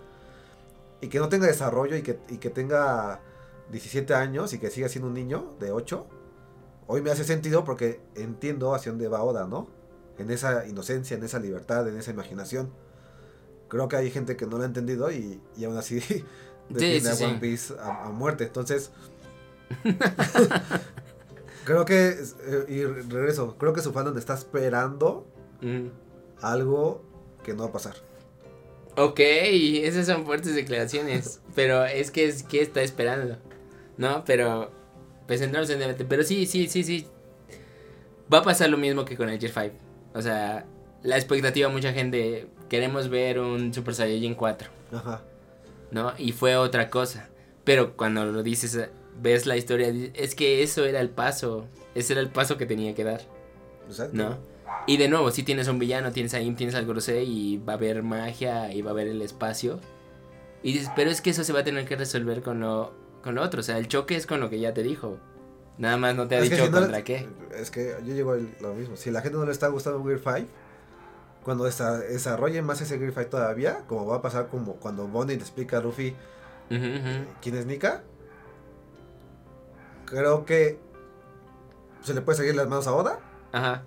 Y que no tenga desarrollo y que, y que tenga 17 años y que siga siendo un niño de 8. Hoy me hace sentido porque entiendo hacia dónde va Oda, ¿no? En esa inocencia, en esa libertad, en esa imaginación. Creo que hay gente que no lo ha entendido y, y aún así (laughs) defiende a sí, One sí. Piece a, a muerte. Entonces, (laughs) (laughs) creo que, eh, y regreso, creo que su fandom está esperando Ujú. algo que no va a pasar. Ok, esas son fuertes declaraciones. pero es que es que está esperando. ¿No? Pero. Pues entramos en debate. Pero sí, sí, sí, sí. Va a pasar lo mismo que con el Gear 5. O sea, la expectativa, mucha gente. Queremos ver un Super Saiyajin 4. Ajá. ¿No? Y fue otra cosa. Pero cuando lo dices, ves la historia, es que eso era el paso. Ese era el paso que tenía que dar. Exacto. ¿No? Y de nuevo, si tienes un villano, tienes a Im, tienes al Gorosei y va a haber magia y va a haber el espacio. Y dices, pero es que eso se va a tener que resolver con lo, con lo otro. O sea, el choque es con lo que ya te dijo. Nada más no te ha Es dicho si no contra le- qué. Es que yo llego a lo mismo. Si a la gente no le está gustando Gear 5, cuando desa- desarrollen más ese Gear 5 todavía, como va a pasar como cuando Bonnie le explica a Luffy Ujú, ujú. quién es Nika, creo que se le puede seguir las manos a Oda Ajá.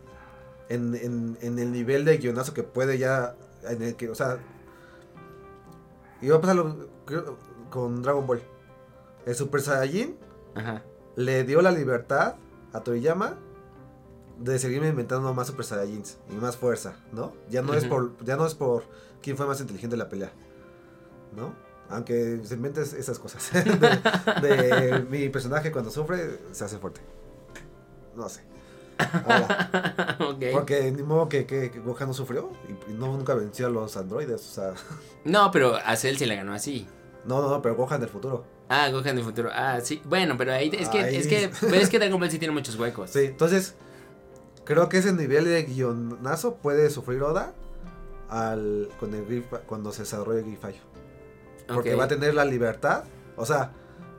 En, en, en el nivel de guionazo que puede ya. En el que, o sea. Va a pasar lo- creo, con Dragon Ball. El Super Saiyajin Ajá. le dio la libertad a Toriyama de seguirme inventando más Super Saiyajins y más fuerza, ¿no? Ya no es por ya no es por quién fue más inteligente en la pelea, ¿no? Aunque se inventen esas cosas (laughs) de, de mi personaje cuando sufre se hace fuerte. No sé. Ahora, (laughs) ok. porque ni modo que, que, que Gohan no sufrió y, y no nunca venció a los androides, o sea, (laughs) No, pero a Cell se le ganó así. no, no, no, pero Gohan del futuro. Ah, Gohan del futuro. Ah, sí. Bueno, pero ahí es que, Ahí- es que, (laughs) pero es que Dragon Ball sí tiene muchos huecos. Sí, entonces creo que ese nivel de guionazo puede sufrir Oda al con el cuando se desarrolle el Gear 5. Porque va a tener la libertad, o sea,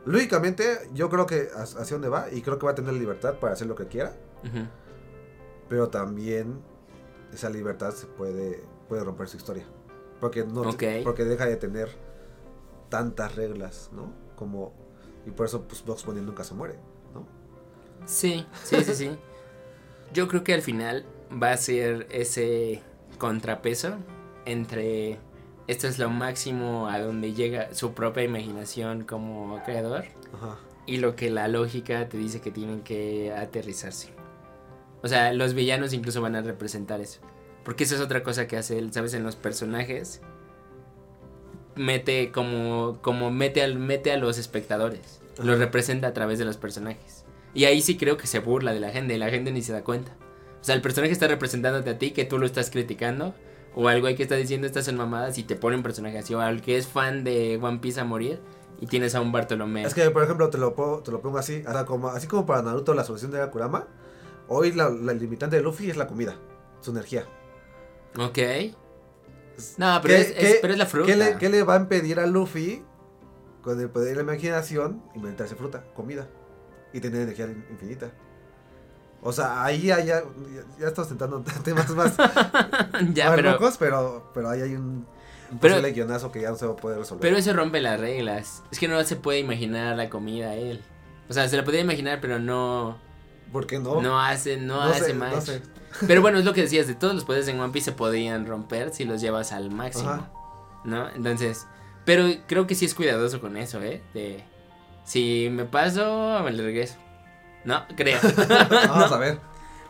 lógicamente yo creo que hacia hacia dónde va y creo que va a tener libertad para hacer lo que quiera, Pero también esa libertad se puede puede romper su historia. Porque no Ok. porque deja de tener tantas reglas, ¿no? Como y por eso pues Box Bunny nunca se muere, ¿no? Sí, sí, sí, sí. Yo creo que al final va a ser ese contrapeso entre esto es lo máximo a donde llega su propia imaginación como creador Ajá. y lo que la lógica te dice que tienen que aterrizarse. O sea, los villanos incluso van a representar eso. Porque eso es otra cosa que hace él, ¿sabes? En los personajes mete como como mete al mete a los espectadores. Los Ajá. representa a través de los personajes. Y ahí sí creo que se burla de la gente, y la gente ni se da cuenta. O sea, el personaje está representándote a ti que tú lo estás criticando o algo ahí que está diciendo estas son mamadas y te pone un personaje así o al que es fan de One Piece a morir y tienes a un Bartolomé. Es que, por ejemplo, te lo, pongo, te lo pongo así. o sea, como, así como para Naruto la solución de Kurama, hoy la, la limitante de Luffy es la comida, su energía. Ok. No, pero, ¿Qué- es, pero es la fruta. ¿Qué le, qué le va a impedir a Luffy con el poder de la imaginación inventarse fruta, comida y tener energía infinita? O sea, ahí ya, ya, ya estás tentando (laughs) temas más, (laughs) ya, más pero, locos, pero, pero ahí hay un, Pero- guionazo que ya no se va a poder resolver. pero eso rompe las reglas. Es que no se puede imaginar la comida a él. O sea, se la podría imaginar, pero no, ¿Por qué no? no hace, no, No hace sé, match. no sé. (laughs) Pero bueno, es lo que decías, de todos los poderes en One Piece se podrían romper si los llevas al máximo. Ajá. ¿No? Entonces, pero creo que sí es cuidadoso con eso, ¿eh? De, si me paso, me le regreso. No, creo. (laughs) Vamos a (laughs) ver.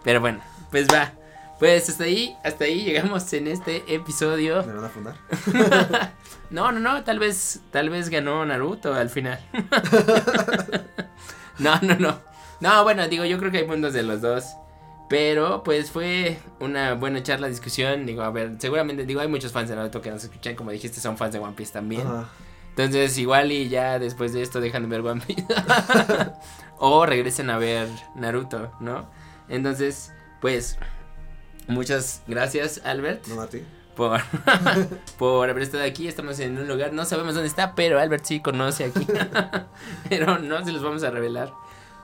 Pero bueno, pues va. Pues hasta ahí, hasta ahí llegamos en este episodio. Me van a fundar. No, no, no, tal vez, tal vez ganó Naruto al final. no, no, no. No, bueno, digo, yo creo que hay puntos de los dos. Pero pues fue una buena charla, discusión. Digo, a ver, seguramente, digo, hay muchos fans de Naruto que nos escuchan, como dijiste, son fans de One Piece también. Ajá. Entonces, igual y ya después de esto dejan de ver One Piece. (laughs) o regresen a ver Naruto, ¿no? Entonces, pues, muchas gracias, Albert No a ti. por, (laughs) por haber estado aquí. Estamos en un lugar, no sabemos dónde está, pero Albert sí conoce aquí. (laughs) pero no se los vamos a revelar.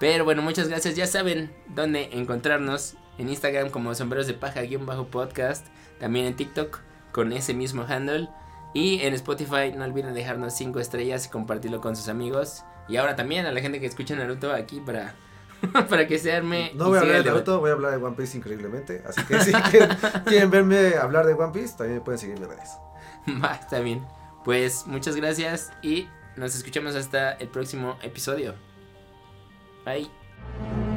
Pero bueno, muchas gracias. Ya saben dónde encontrarnos. En Instagram como sombreros de paja bajo podcast. También en TikTok con ese mismo handle. Y en Spotify no olviden dejarnos 5 estrellas y compartirlo con sus amigos. Y ahora también a la gente que escucha Naruto aquí para, (laughs) para que se arme. No voy a hablar de. Naruto, voy a hablar de One Piece increíblemente. Así que si quieren, (laughs) quieren verme hablar de One Piece, también me pueden seguir en mis redes. (laughs) Va, está bien. Pues muchas gracias y nos escuchamos hasta el próximo episodio. 바.